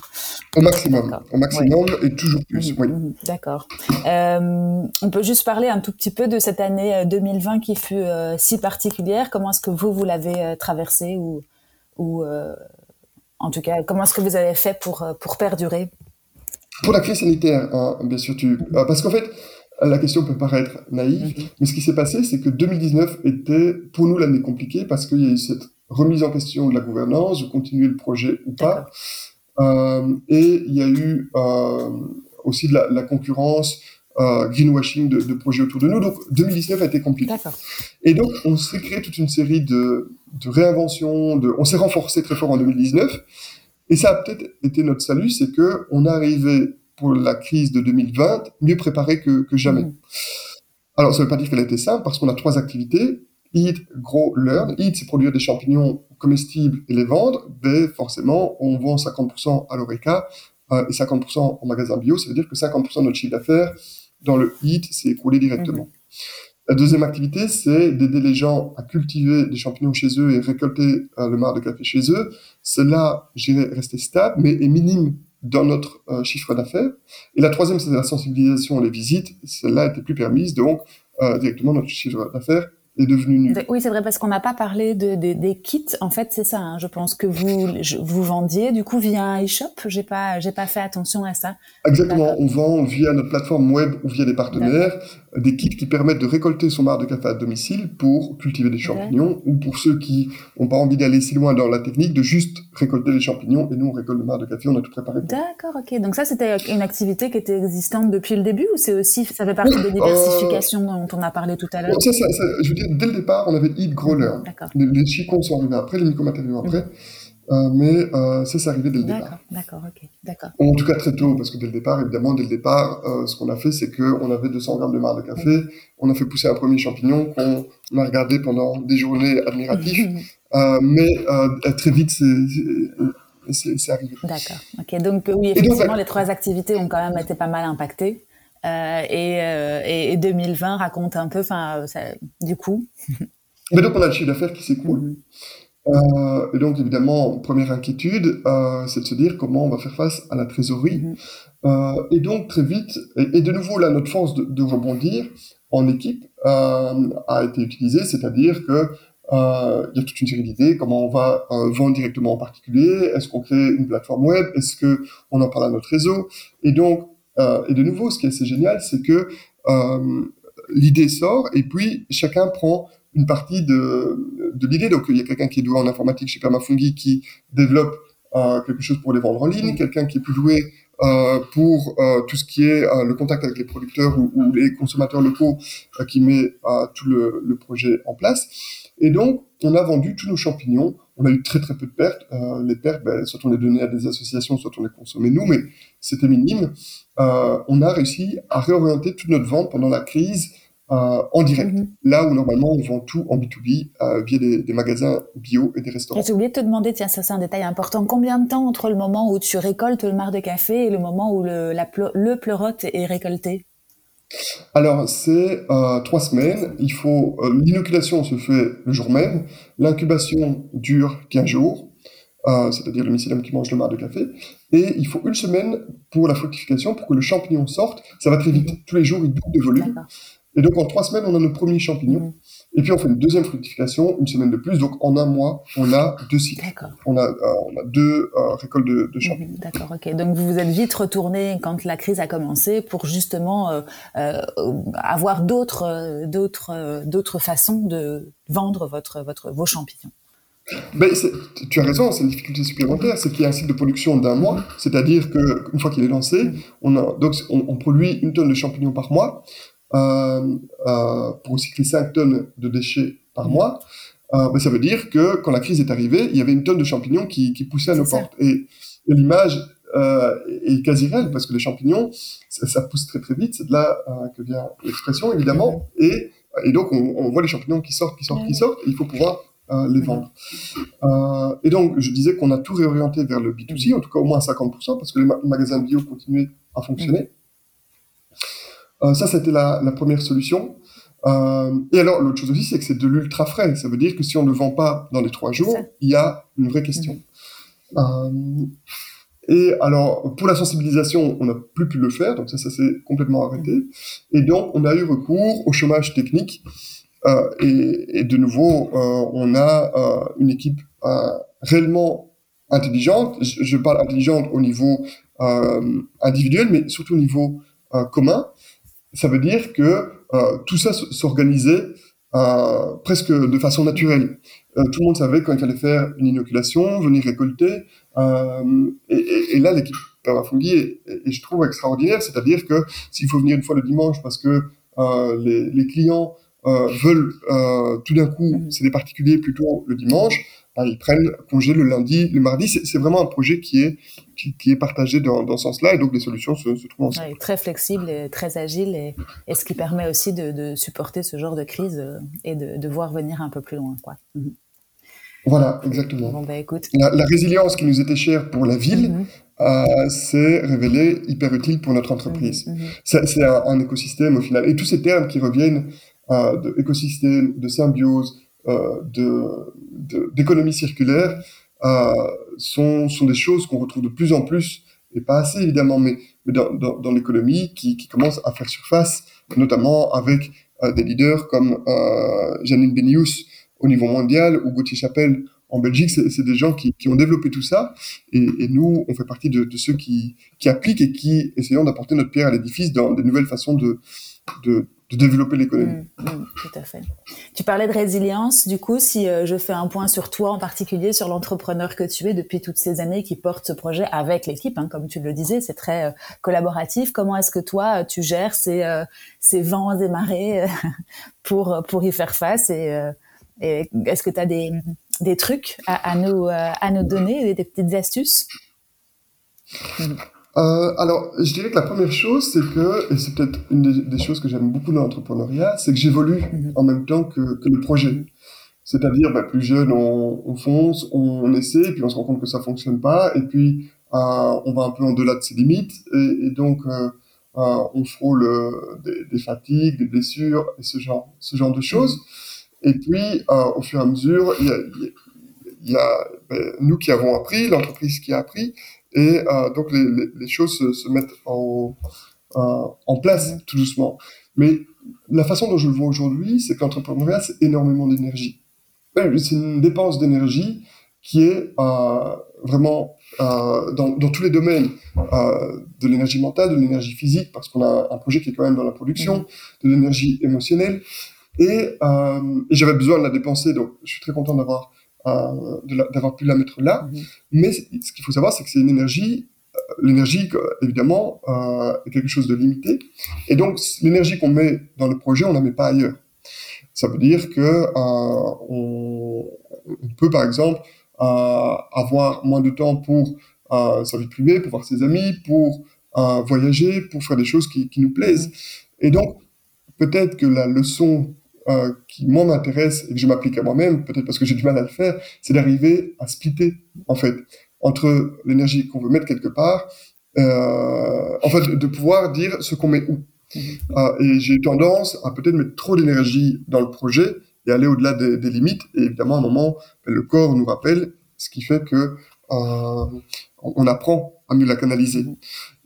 Au maximum, au maximum et toujours plus. Mhm, oui. Mhm, d'accord. Euh, on peut juste parler un tout petit peu de cette année 2020 qui fut si particulière. Comment est-ce que vous vous l'avez traversée ou, ou en tout cas comment est-ce que vous avez fait pour pour perdurer? Pour la crise sanitaire, hein, bien sûr, tu... Euh, parce qu'en fait, la question peut paraître naïve, mhm. mais ce qui s'est passé, c'est que 2019 était pour nous l'année compliquée parce qu'il y a eu cette remise en question de la gouvernance, de continuer le projet ou pas. Euh, et il y a eu euh, aussi de la, la concurrence, euh, greenwashing de, de, projets autour de nous. Donc 2019 a été compliqué. Et donc on s'est créé toute une série de, de réinventions, de... on s'est renforcé très fort en 2019. Et ça a peut-être été notre salut, c'est que on est arrivé pour la crise de 2020 mieux préparé que, que jamais. Mm. Alors, ça ne veut pas dire qu'elle été simple, parce qu'on a trois activités. Eat, grow, learn. Eat, c'est produire des champignons comestibles et les vendre. Forcément, on vend 50% à l'ORECA euh, et 50% en magasin bio. Ça veut dire que 50% de notre chiffre d'affaires dans le Eat, c'est écoulé directement. Mm-hmm. La deuxième activité, c'est d'aider les gens à cultiver des champignons chez eux et récolter euh, le marc de café chez eux. Cela, j'irai rester stable, mais est minime dans notre euh, chiffre d'affaires. Et la troisième, c'est la sensibilisation et les visites. Celle-là était plus permise, donc euh, directement notre chiffre d'affaires est devenu nul. Oui, c'est vrai, parce qu'on n'a pas parlé de, de, des kits. En fait, c'est ça. Hein, je pense que vous vous vendiez du coup via un e-shop. J'ai pas j'ai pas fait attention à ça. Exactement. On vend via notre plateforme web ou via des partenaires des kits qui permettent de récolter son marc de café à domicile pour cultiver des champignons ou pour ceux qui n'ont pas envie d'aller si loin dans la technique de juste récolter les champignons et nous on récolte le marc de café, on a tout préparé. D'accord, ok. Donc ça c'était une activité qui était existante depuis le début ou c'est aussi ça fait partie des diversifications dont on a parlé tout à l'heure? Ça, ça, je veux dire dès le départ on avait Eat Grow Learn. Les, les chicons sont arrivés après, les micromatériaux après. Euh, mais euh, ça, c'est arrivé dès le départ. D'accord, ok, d'accord. En tout cas, très tôt, parce que dès le départ, évidemment, dès le départ, euh, ce qu'on a fait, c'est qu'on avait 200 grammes de marc de café, on a fait pousser un premier champignon qu'on a regardé pendant des journées admiratives, mais très vite, c'est arrivé. D'accord, ok. Donc oui, effectivement, les trois activités ont quand même été pas mal impactées. et, et, 2020 raconte un peu, enfin, du coup. Mais donc, on a le chiffre d'affaires qui s'écoule. Euh, et donc, évidemment, première inquiétude, euh, c'est de se dire comment on va faire face à la trésorerie. Mhm. Euh, et donc, très vite, et, de nouveau, là, notre force de, de rebondir en équipe a été utilisée, c'est-à-dire que il y a toute une série d'idées, comment on va vendre directement en particulier, est-ce qu'on crée une plateforme web, est-ce que on en parle à notre réseau? Et donc, et de nouveau, ce qui est assez génial, c'est que l'idée sort et puis chacun prend une partie de, de l'idée. Donc, il y a quelqu'un qui est doué en informatique chez Permafungi qui développe euh, quelque chose pour les vendre en ligne, quelqu'un qui est plus doué euh, pour euh, tout ce qui est euh, le contact avec les producteurs ou, ou les consommateurs locaux euh, qui met tout le, le, projet en place. Et donc, on a vendu tous nos champignons. On a eu très très peu de pertes. les pertes, ben, soit on les donnait à des associations, soit on les consommait nous, mais c'était minime. on a réussi à réorienter toute notre vente pendant la crise euh, en direct. Mhm. Là où normalement on vend tout en B2B euh, via des, des, magasins bio et des restaurants. J'ai oublié de te demander, tiens, ça c'est un détail important, combien de temps entre le moment où tu récoltes le marc de café et le moment où le, la le pleurote est récolté? Alors, c'est euh, trois semaines. Il faut l'inoculation se fait le jour même. L'incubation dure 15 jours, c'est-à-dire le mycélium qui mange le marc de café. Et il faut une semaine pour la fructification, pour que le champignon sorte. Ça va très vite. Tous les jours, il double de volume. Et donc, en trois semaines, on a nos premiers champignons. Mhm. Et puis, on fait une deuxième fructification, une semaine de plus. Donc, en un mois, on a deux cycles. On a, euh, on a deux euh, récoltes de, de champignons. Mhm, d'accord, ok. Donc, vous vous êtes vite retourné quand la crise a commencé pour justement euh, avoir d'autres, d'autres, d'autres façons de vendre votre, votre, vos champignons. Ben, tu as raison, c'est une difficulté supplémentaire, c'est qu'il y a un cycle de production d'un mois, c'est-à-dire qu'une fois qu'il est lancé, mhm. on, a, donc on, on, produit une tonne de champignons par mois, pour recycler 5 tonnes de déchets par mois, euh, ben, ça veut dire que quand la crise est arrivée, il y avait une tonne de champignons qui, qui poussaient à nos portes. Et, l'image euh, est quasi réelle parce que les champignons, ça, ça pousse très très vite. C'est de là euh, que vient l'expression évidemment. Et, et donc on, on, voit les champignons qui sortent, qui sortent, qui sortent. Et il faut pouvoir euh, les vendre. Euh, et donc je disais qu'on a tout réorienté vers le B2C, en tout cas au moins 50%, parce que les magasins bio continuaient à fonctionner. Euh, ça, c'était la, la, première solution. Euh, et alors, l'autre chose aussi, c'est que c'est de l'ultra frais. Ça veut dire que si on ne vend pas dans les trois jours, il y a une vraie question. Euh, et alors, pour la sensibilisation, on n'a plus pu le faire, donc ça, ça s'est complètement arrêté. Mm-hmm. Et donc, on a eu recours au chômage technique. Euh, et, et, de nouveau, on a une équipe réellement intelligente. Je, je, parle intelligente au niveau individuel, mais surtout au niveau commun ça veut dire que euh, tout ça s'organisait euh, presque de façon naturelle. Euh, tout le monde savait quand il fallait faire une inoculation, venir récolter. Et, et, et, là, l'équipe Permafungi est, est, je trouve, extraordinaire. C'est-à-dire que s'il faut venir une fois le dimanche parce que les, les, clients veulent tout d'un coup, mmh. c'est des particuliers plutôt le dimanche, ils prennent congé le lundi, le mardi. C'est vraiment un projet qui est, qui, qui est partagé dans, dans ce sens-là et donc les solutions se, se trouvent ensemble. Ouais, très flexible et très agile et, et ce qui permet aussi de, de, supporter ce genre de crise euh, et de, de voir venir un peu plus loin. Quoi. Mm -hmm. Voilà, exactement. Bon, bah, écoute. La, la, résilience qui nous était chère pour la ville mm -hmm. euh, s'est révélée hyper utile pour notre entreprise. Mm -hmm. C'est un, un, écosystème au final. Et tous ces termes qui reviennent euh, d'écosystème, de symbiose, d'économie de, circulaire euh, sont, sont des choses qu'on retrouve de plus en plus, et pas assez évidemment, mais, dans, l'économie qui, qui commence à faire surface, notamment avec euh, des leaders comme euh, Janine Benius au niveau mondial ou Gauthier Chapelle en Belgique, c'est des gens qui, ont développé tout ça, et, nous, on fait partie de, ceux qui, appliquent et qui essayons d'apporter notre pierre à l'édifice dans des nouvelles façons de, développer l'économie. Mmh, mmh, tout à fait. Tu parlais de résilience. Du coup, si euh, je fais un point sur toi en particulier, sur l'entrepreneur que tu es depuis toutes ces années qui porte ce projet avec l'équipe, hein, comme tu le disais, c'est très euh, collaboratif. Comment est-ce que toi, tu gères ces, euh, vents et marées pour, y faire face et est-ce que tu as des, des trucs à, à nous, à nous donner, des, petites astuces. Euh, alors, je dirais que la première chose, c'est que, et c'est peut-être une des, des, choses que j'aime beaucoup dans l'entrepreneuriat, c'est que j'évolue mhm. en même temps que, que le projet. C'est-à-dire, bah, plus jeune, on, on, fonce, on essaie, et puis on se rend compte que ça fonctionne pas, et puis euh, on va un peu en delà de ses limites, et, et donc euh, euh on frôle euh, des, des, fatigues, des blessures, et ce genre, ce genre de choses. Et puis, euh, au fur et à mesure, il y a, il y a ben, nous qui avons appris, l'entreprise qui a appris, et euh, donc les, les, les, choses se, se mettent en, euh, en place tout doucement. Mais la façon dont je le vois aujourd'hui, c'est que l'entrepreneuriat, c'est énormément d'énergie. C'est une dépense d'énergie qui est euh, vraiment euh, dans, dans, tous les domaines euh, de l'énergie mentale, de l'énergie physique, parce qu'on a un projet qui est quand même dans la production, de l'énergie émotionnelle. Et, euh, j'avais besoin de la dépenser, donc je suis très content d'avoir euh, d'avoir pu la mettre là. Mhm. Mais ce qu'il faut savoir, c'est que c'est une énergie euh, l'énergie, évidemment, est quelque chose de limité. Et donc, l'énergie qu'on met dans le projet, on la met pas ailleurs. Ça veut dire que on, on, peut, par exemple, avoir moins de temps pour sa vie privée, pour voir ses amis, pour voyager, pour faire des choses qui, qui nous plaisent. Et donc, peut-être que la leçon euh, qui moi m'intéresse et que je m'applique à moi-même, peut-être parce que j'ai du mal à le faire, c'est d'arriver à splitter en fait entre l'énergie qu'on veut mettre quelque part, euh, en fait de, pouvoir dire ce qu'on met où. Euh, et j'ai tendance à peut-être mettre trop d'énergie dans le projet et aller au-delà des, des, limites. Et évidemment, à un moment, le corps nous rappelle, ce qui fait que on apprend à mieux la canaliser.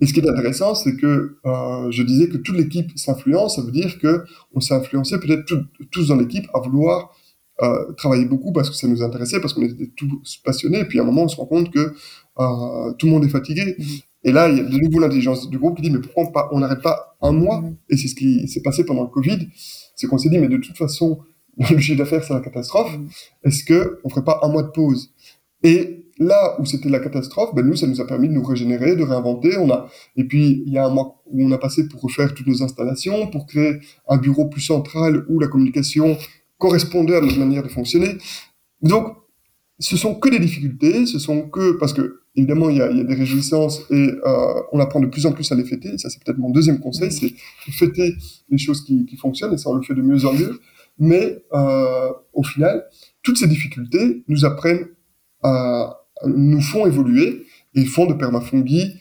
Et ce qui est intéressant, c'est que euh, je disais que toute l'équipe s'influence. Ça veut dire que on s'est influencé peut-être tous dans l'équipe à vouloir euh, travailler beaucoup parce que ça nous intéressait, parce qu'on était tous passionnés. Et puis à un moment, on se rend compte que euh, tout le monde est fatigué. Mm-hmm. Et là, il y a de nouveau l'intelligence du groupe qui dit mais pourquoi on n'arrête pas un mois? Mm-hmm. Et c'est ce qui s'est passé pendant le Covid. C'est qu'on s'est dit mais de toute façon, le chiffre d'affaires c'est la catastrophe. Mm-hmm. Est-ce que on ferait pas un mois de pause? Et là où c'était la catastrophe, ben nous, ça nous a permis de nous régénérer, de réinventer. On a, et puis, il y a un mois où on a passé pour refaire toutes nos installations, pour créer un bureau plus central où la communication correspondait à notre manière de fonctionner. Donc, ce sont que des difficultés, ce sont que, parce que, évidemment, il y a, il y a des réjouissances et euh, on apprend de plus en plus à les fêter. ça, c'est peut-être mon deuxième conseil, c'est de fêter les choses qui, qui fonctionnent et ça, on le fait de mieux en mieux. Mais euh, au final, toutes ces difficultés nous apprennent à, nous font évoluer et font de permafungi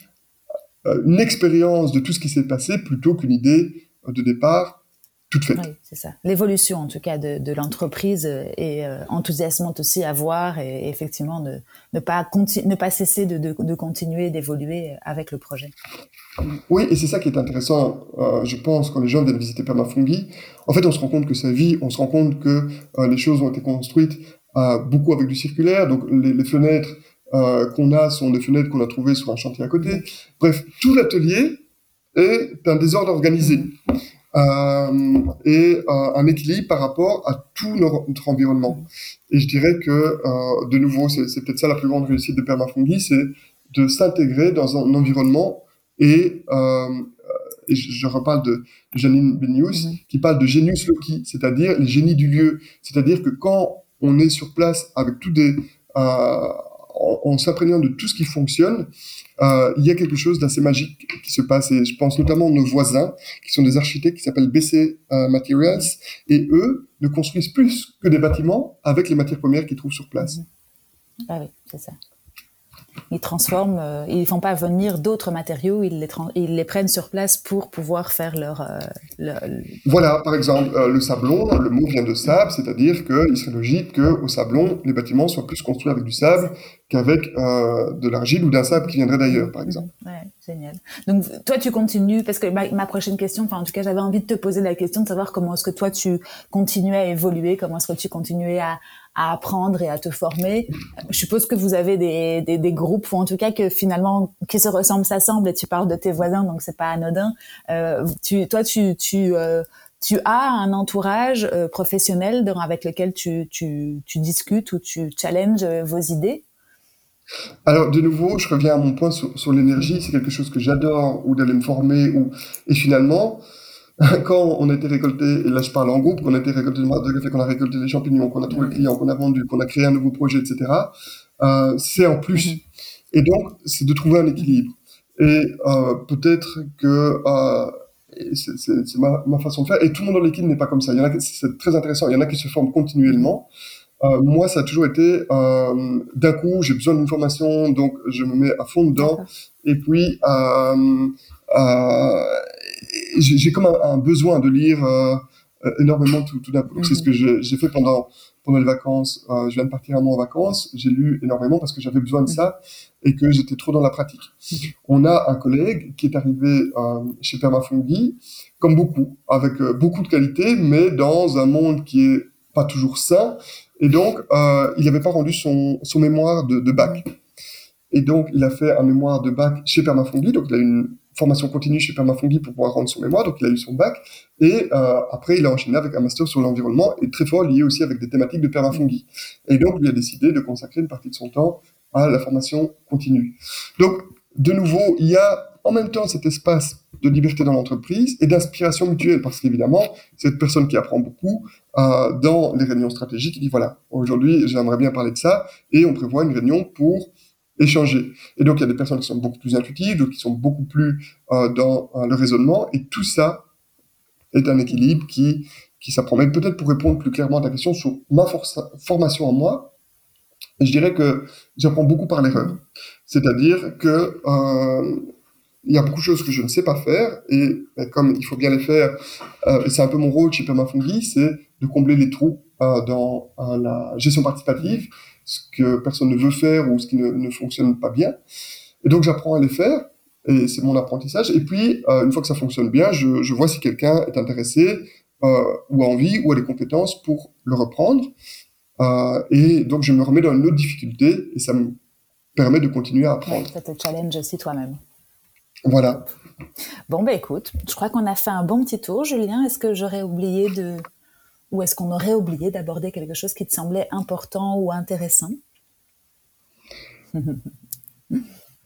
euh, une expérience de tout ce qui s'est passé plutôt qu'une idée de départ toute faite. Oui, c'est ça. L'évolution, en tout cas, de, de l'entreprise est euh, enthousiasmante aussi à voir et, effectivement ne, ne, pas, ne pas cesser de, de, de continuer d'évoluer avec le projet. Oui, et c'est ça qui est intéressant, euh, je pense, quand les gens viennent visiter Permafungi. En fait, on se rend compte que ça vit, on se rend compte que euh, les choses ont été construites euh, beaucoup avec du circulaire. Donc les, les fenêtres euh, qu'on a sont des fenêtres qu'on a trouvées sur un chantier à côté. Bref, tout l'atelier est un désordre organisé euh, et euh, un équilibre par rapport à tout notre environnement. Et je dirais que, euh, de nouveau, c'est peut-être ça la plus grande réussite de Permafungi, c'est de s'intégrer dans un environnement et, et je, reparle de, Janine Benius, mm-hmm. qui parle de genius loci, c'est-à-dire les génies du lieu. C'est-à-dire que quand on est sur place avec tous des, euh, en, s'imprégnant de tout ce qui fonctionne, euh, il y a quelque chose d'assez magique qui se passe. Et je pense notamment à nos voisins, qui sont des architectes qui s'appellent BC euh, Materials, et eux ne construisent plus que des bâtiments avec les matières premières qu'ils trouvent sur place. Ah oui, c'est ça ils transforment, euh, ils font pas venir d'autres matériaux, ils les, ils les prennent sur place pour pouvoir faire leur. Euh, voilà, par exemple, euh, le sablon, le mot vient de sable, c'est-à-dire qu'il serait logique qu'au sablon, les bâtiments soient plus construits avec du sable qu'avec de l'argile ou d'un sable qui viendrait d'ailleurs, par exemple. Ouais, génial. Donc, toi, tu continues, parce que ma, ma prochaine question, enfin, en tout cas, j'avais envie de te poser la question de savoir comment est-ce que toi, tu continuais à évoluer, comment est-ce que tu continuais à, à apprendre et à te former. Je suppose que vous avez des, des, des, groupes ou en tout cas que finalement qui se ressemblent s'assemblent et tu parles de tes voisins donc c'est pas anodin. Euh, tu, toi tu tu euh, tu as un entourage euh, professionnel avec lequel tu, tu, tu discutes ou tu challenges euh, vos idées? Alors de nouveau, je reviens à mon point sur, sur l'énergie. C'est quelque chose que j'adore ou d'aller me former ou et finalement quand on a été récolté, et là je parle en groupe, qu'on a été récolté de café, qu'on a récolté les champignons, qu'on a trouvé le client, qu'on a vendu, qu'on a créé un nouveau projet, etc., euh, c'est en plus. Mhm. Et donc, c'est de trouver un équilibre. Et euh, peut-être que euh, c'est ma, ma, façon de faire. Et tout le monde dans l'équipe n'est pas comme ça. Il y en a, c'est très intéressant. Il y en a qui se forment continuellement. Euh, moi, ça a toujours été euh, d'un coup, j'ai besoin d'une formation, donc je me mets à fond dedans. Et puis, euh j'ai comme un, besoin de lire euh, euh, énormément tout, tout d'un coup. C'est ce que j'ai fait pendant pendant les vacances. Euh, je viens de partir un mois en vacances. J'ai lu énormément parce que j'avais besoin de ça et que j'étais trop dans la pratique. On a un collègue qui est arrivé euh, chez Permafungi, comme beaucoup, avec euh, beaucoup de qualité, mais dans un monde qui est pas toujours sain. Et donc, il n'avait pas rendu son, son mémoire de, de bac. Et donc, il a fait un mémoire de bac chez Permafungi, donc il a une formation continue chez Permafungi pour pouvoir rendre son mémoire, donc il a eu son bac. Et euh, après, il a enchaîné avec un master sur l'environnement et très fort lié aussi avec des thématiques de Permafungi. Et donc, il a décidé de consacrer une partie de son temps à la formation continue. Donc, de nouveau, il y a en même temps cet espace de liberté dans l'entreprise et d'inspiration mutuelle, parce qu'évidemment, cette personne qui apprend beaucoup euh, dans les réunions stratégiques, dit voilà, aujourd'hui, j'aimerais bien parler de ça, et on prévoit une réunion pour échanger. Et donc, il y a des personnes qui sont beaucoup plus intuitives, d'autres qui sont beaucoup plus euh, dans euh, le raisonnement, et tout ça est un équilibre qui, qui s'apprend. Peut-être pour répondre plus clairement à ta question sur ma formation en moi, je dirais que j'apprends beaucoup par l'erreur. C'est-à-dire que euh, y a beaucoup de choses que je ne sais pas faire et ben, comme il faut bien les faire, euh, c'est un peu mon rôle chez Permafungi, c'est de combler les trous dans la gestion participative, ce que personne ne veut faire ou ce qui ne, ne fonctionne pas bien. Et donc j'apprends à les faire et c'est mon apprentissage. Et puis euh, une fois que ça fonctionne bien, je, je vois si quelqu'un est intéressé euh, ou a envie ou a les compétences pour le reprendre. et donc je me remets dans une autre difficulté et ça me permet de continuer à apprendre. ça te challenge aussi toi-même. Voilà. Bon, ben écoute, je crois qu'on a fait un bon petit tour. Julien, est-ce que j'aurais oublié de. Ou est-ce qu'on aurait oublié d'aborder quelque chose qui te semblait important ou intéressant?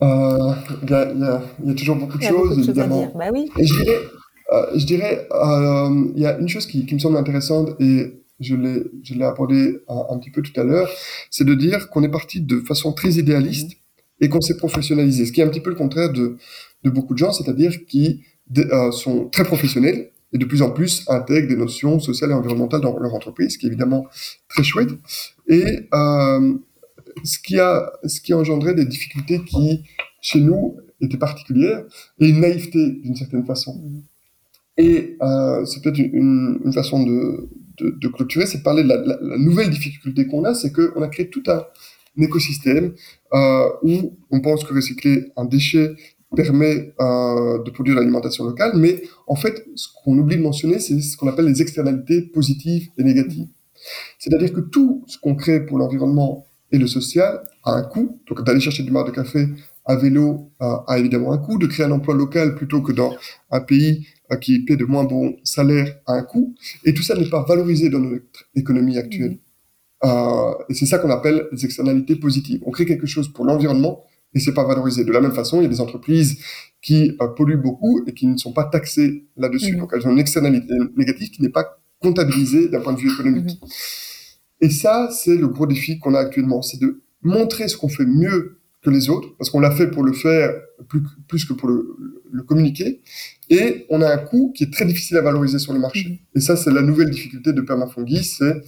Euh, Il y, a toujours beaucoup de choses, évidemment. Bah oui. Et je dirais, euh, je dirais euh, il y a une chose qui, me semble intéressante et je l'ai, je l'ai abordé un, petit peu tout à l'heure, c'est de dire qu'on est parti de façon très idéaliste mm-hmm. et qu'on s'est professionnalisé, ce qui est un petit peu le contraire de, de beaucoup de gens, c'est-à-dire qui euh, sont très professionnels et de plus en plus intègrent des notions sociales et environnementales dans leur entreprise, ce qui est évidemment très chouette. Et euh, ce, qui a, ce qui a engendré des difficultés qui, chez nous, étaient particulières, et une naïveté d'une certaine façon. Et euh, c'est peut-être une, une, façon de, de, de clôturer, c'est de parler de la, la, la nouvelle difficulté qu'on a, c'est qu'on a créé tout un, un écosystème euh, où on pense que recycler un déchet permet euh, de produire l'alimentation locale, mais en fait, ce qu'on oublie de mentionner, c'est ce qu'on appelle les externalités positives et négatives. C'est-à-dire que tout ce qu'on crée pour l'environnement et le social a un coût. Donc d'aller chercher du mar de café à vélo euh, a évidemment un coût. De créer un emploi local plutôt que dans un pays euh, qui paie de moins bons salaires a un coût. Et tout ça n'est pas valorisé dans notre économie actuelle. Euh, et c'est ça qu'on appelle les externalités positives. On crée quelque chose pour l'environnement et c'est pas valorisé. De la même façon, il y a des entreprises qui euh, polluent beaucoup et qui ne sont pas taxées là-dessus. Mhm. Donc elles ont une externalité négative qui n'est pas comptabilisée d'un point de vue économique. Mhm. Et ça, c'est le gros défi qu'on a actuellement, c'est de montrer ce qu'on fait mieux que les autres, parce qu'on l'a fait pour le faire plus, plus que pour le, le, communiquer, et on a un coût qui est très difficile à valoriser sur le marché. Mhm. Et ça, c'est la nouvelle difficulté de Permafungi, c'est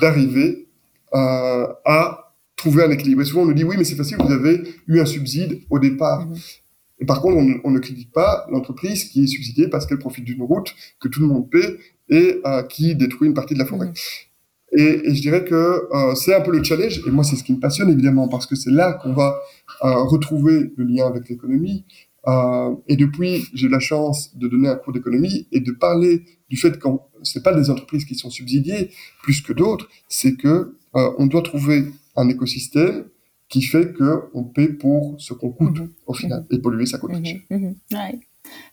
d'arriver euh, à trouver un équilibre. Et souvent, on nous dit, oui, mais c'est facile, vous avez eu un subside au départ. Mhm. Et par contre, on, ne critique pas l'entreprise qui est subsidiée parce qu'elle profite d'une route que tout le monde paie et euh, qui détruit une partie de la forêt. Mhm. Et, je dirais que euh, c'est un peu le challenge, et moi c'est ce qui me passionne évidemment, parce que c'est là qu'on va euh, retrouver le lien avec l'économie. et depuis, j'ai la chance de donner un cours d'économie et de parler du fait que c'est pas des entreprises qui sont subsidiées plus que d'autres, c'est que on doit trouver un écosystème qui fait qu'on paie pour ce qu'on coûte mhm. au final. Et polluer, ça coûte mmh,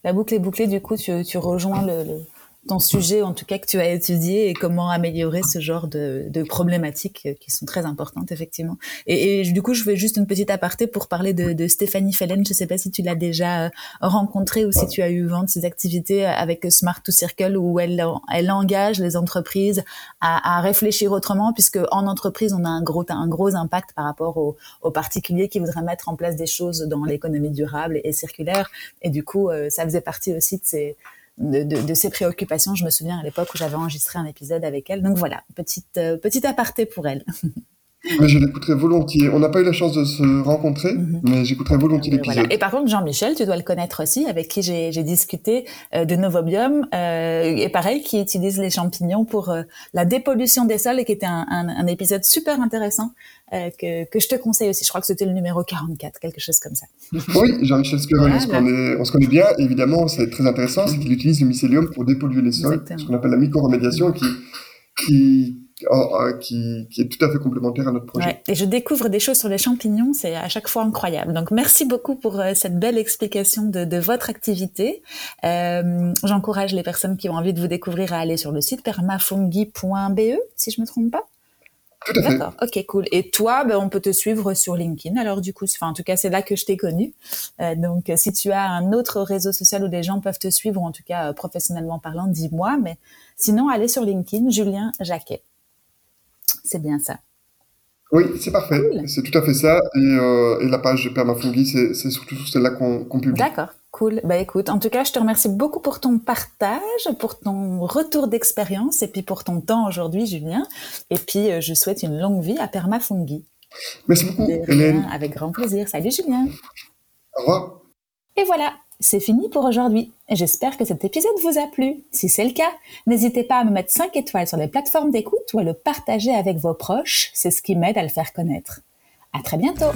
La boucle est bouclée, du coup, tu, tu rejoins le, ton sujet, en tout cas, que tu as étudié et comment améliorer ce genre de, de problématiques qui sont très importantes, effectivement. Et, du coup, je fais juste une petite aparté pour parler de, de Stéphanie Fellen. Je ne sais pas si tu l'as déjà euh, rencontrée ou si tu as eu vent de ses activités avec Smart to Circle où elle, elle engage les entreprises à, à réfléchir autrement puisque en entreprise, on a un gros, un gros impact par rapport aux, aux particuliers qui voudraient mettre en place des choses dans l'économie durable et, et circulaire. Et du coup, euh, ça faisait partie aussi de ces de, de, de, ses préoccupations. Je me souviens à l'époque où j'avais enregistré un épisode avec elle. Donc voilà, petite, euh, petite aparté pour elle. Mais je l'écouterai volontiers. On n'a pas eu la chance de se rencontrer, mhm. mais j'écouterai volontiers l'épisode. Voilà. Et par contre, Jean-Michel, tu dois le connaître aussi, avec qui j'ai discuté euh, de Novobium, euh, et pareil, qui utilise les champignons pour euh, la dépollution des sols, et qui était un, un, un épisode super intéressant euh, que, que, je te conseille aussi. Je crois que c'était le numéro 44, quelque chose comme ça. Oui, Jean-Michel on, on, se connaît bien. évidemment, c'est très intéressant, c'est qu'il utilise le mycélium pour dépolluer les sols, ce qu'on appelle la mycorremédiation, qui, qui qui, qui, est tout à fait complémentaire à notre projet. Ouais, et je découvre des choses sur les champignons, c'est à chaque fois incroyable. Donc merci beaucoup pour euh, cette belle explication de, de votre activité. Euh, J'encourage les personnes qui ont envie de vous découvrir à aller sur le site permafungi.be, si je me trompe pas. Tout à fait. D'accord, ok, cool. Et toi, ben, on peut te suivre sur LinkedIn. Alors du coup, enfin, en tout cas, c'est là que je t'ai connu. Euh, donc, si tu as un autre réseau social où des gens peuvent te suivre, ou en tout cas euh, professionnellement parlant, dis-moi. Mais sinon, allez sur LinkedIn, Julien Jacquet. C'est bien ça. Oui, c'est parfait. C'est tout à fait ça. Et, euh, la page de Permafungi, c'est surtout celle-là qu'on publie. D'accord. Cool. Bah écoute, en tout cas, je te remercie beaucoup pour ton partage, pour ton retour d'expérience et puis pour ton temps aujourd'hui, Julien. Et puis, euh, je souhaite une longue vie à Permafungi. Merci beaucoup, Hélène. Avec grand plaisir. Salut, Julien. Au revoir. Et voilà, c'est fini pour aujourd'hui. J'espère que cet épisode vous a plu. Si c'est le cas, n'hésitez pas à me mettre 5 étoiles sur les plateformes d'écoute ou à le partager avec vos proches. C'est ce qui m'aide à le faire connaître. À très bientôt.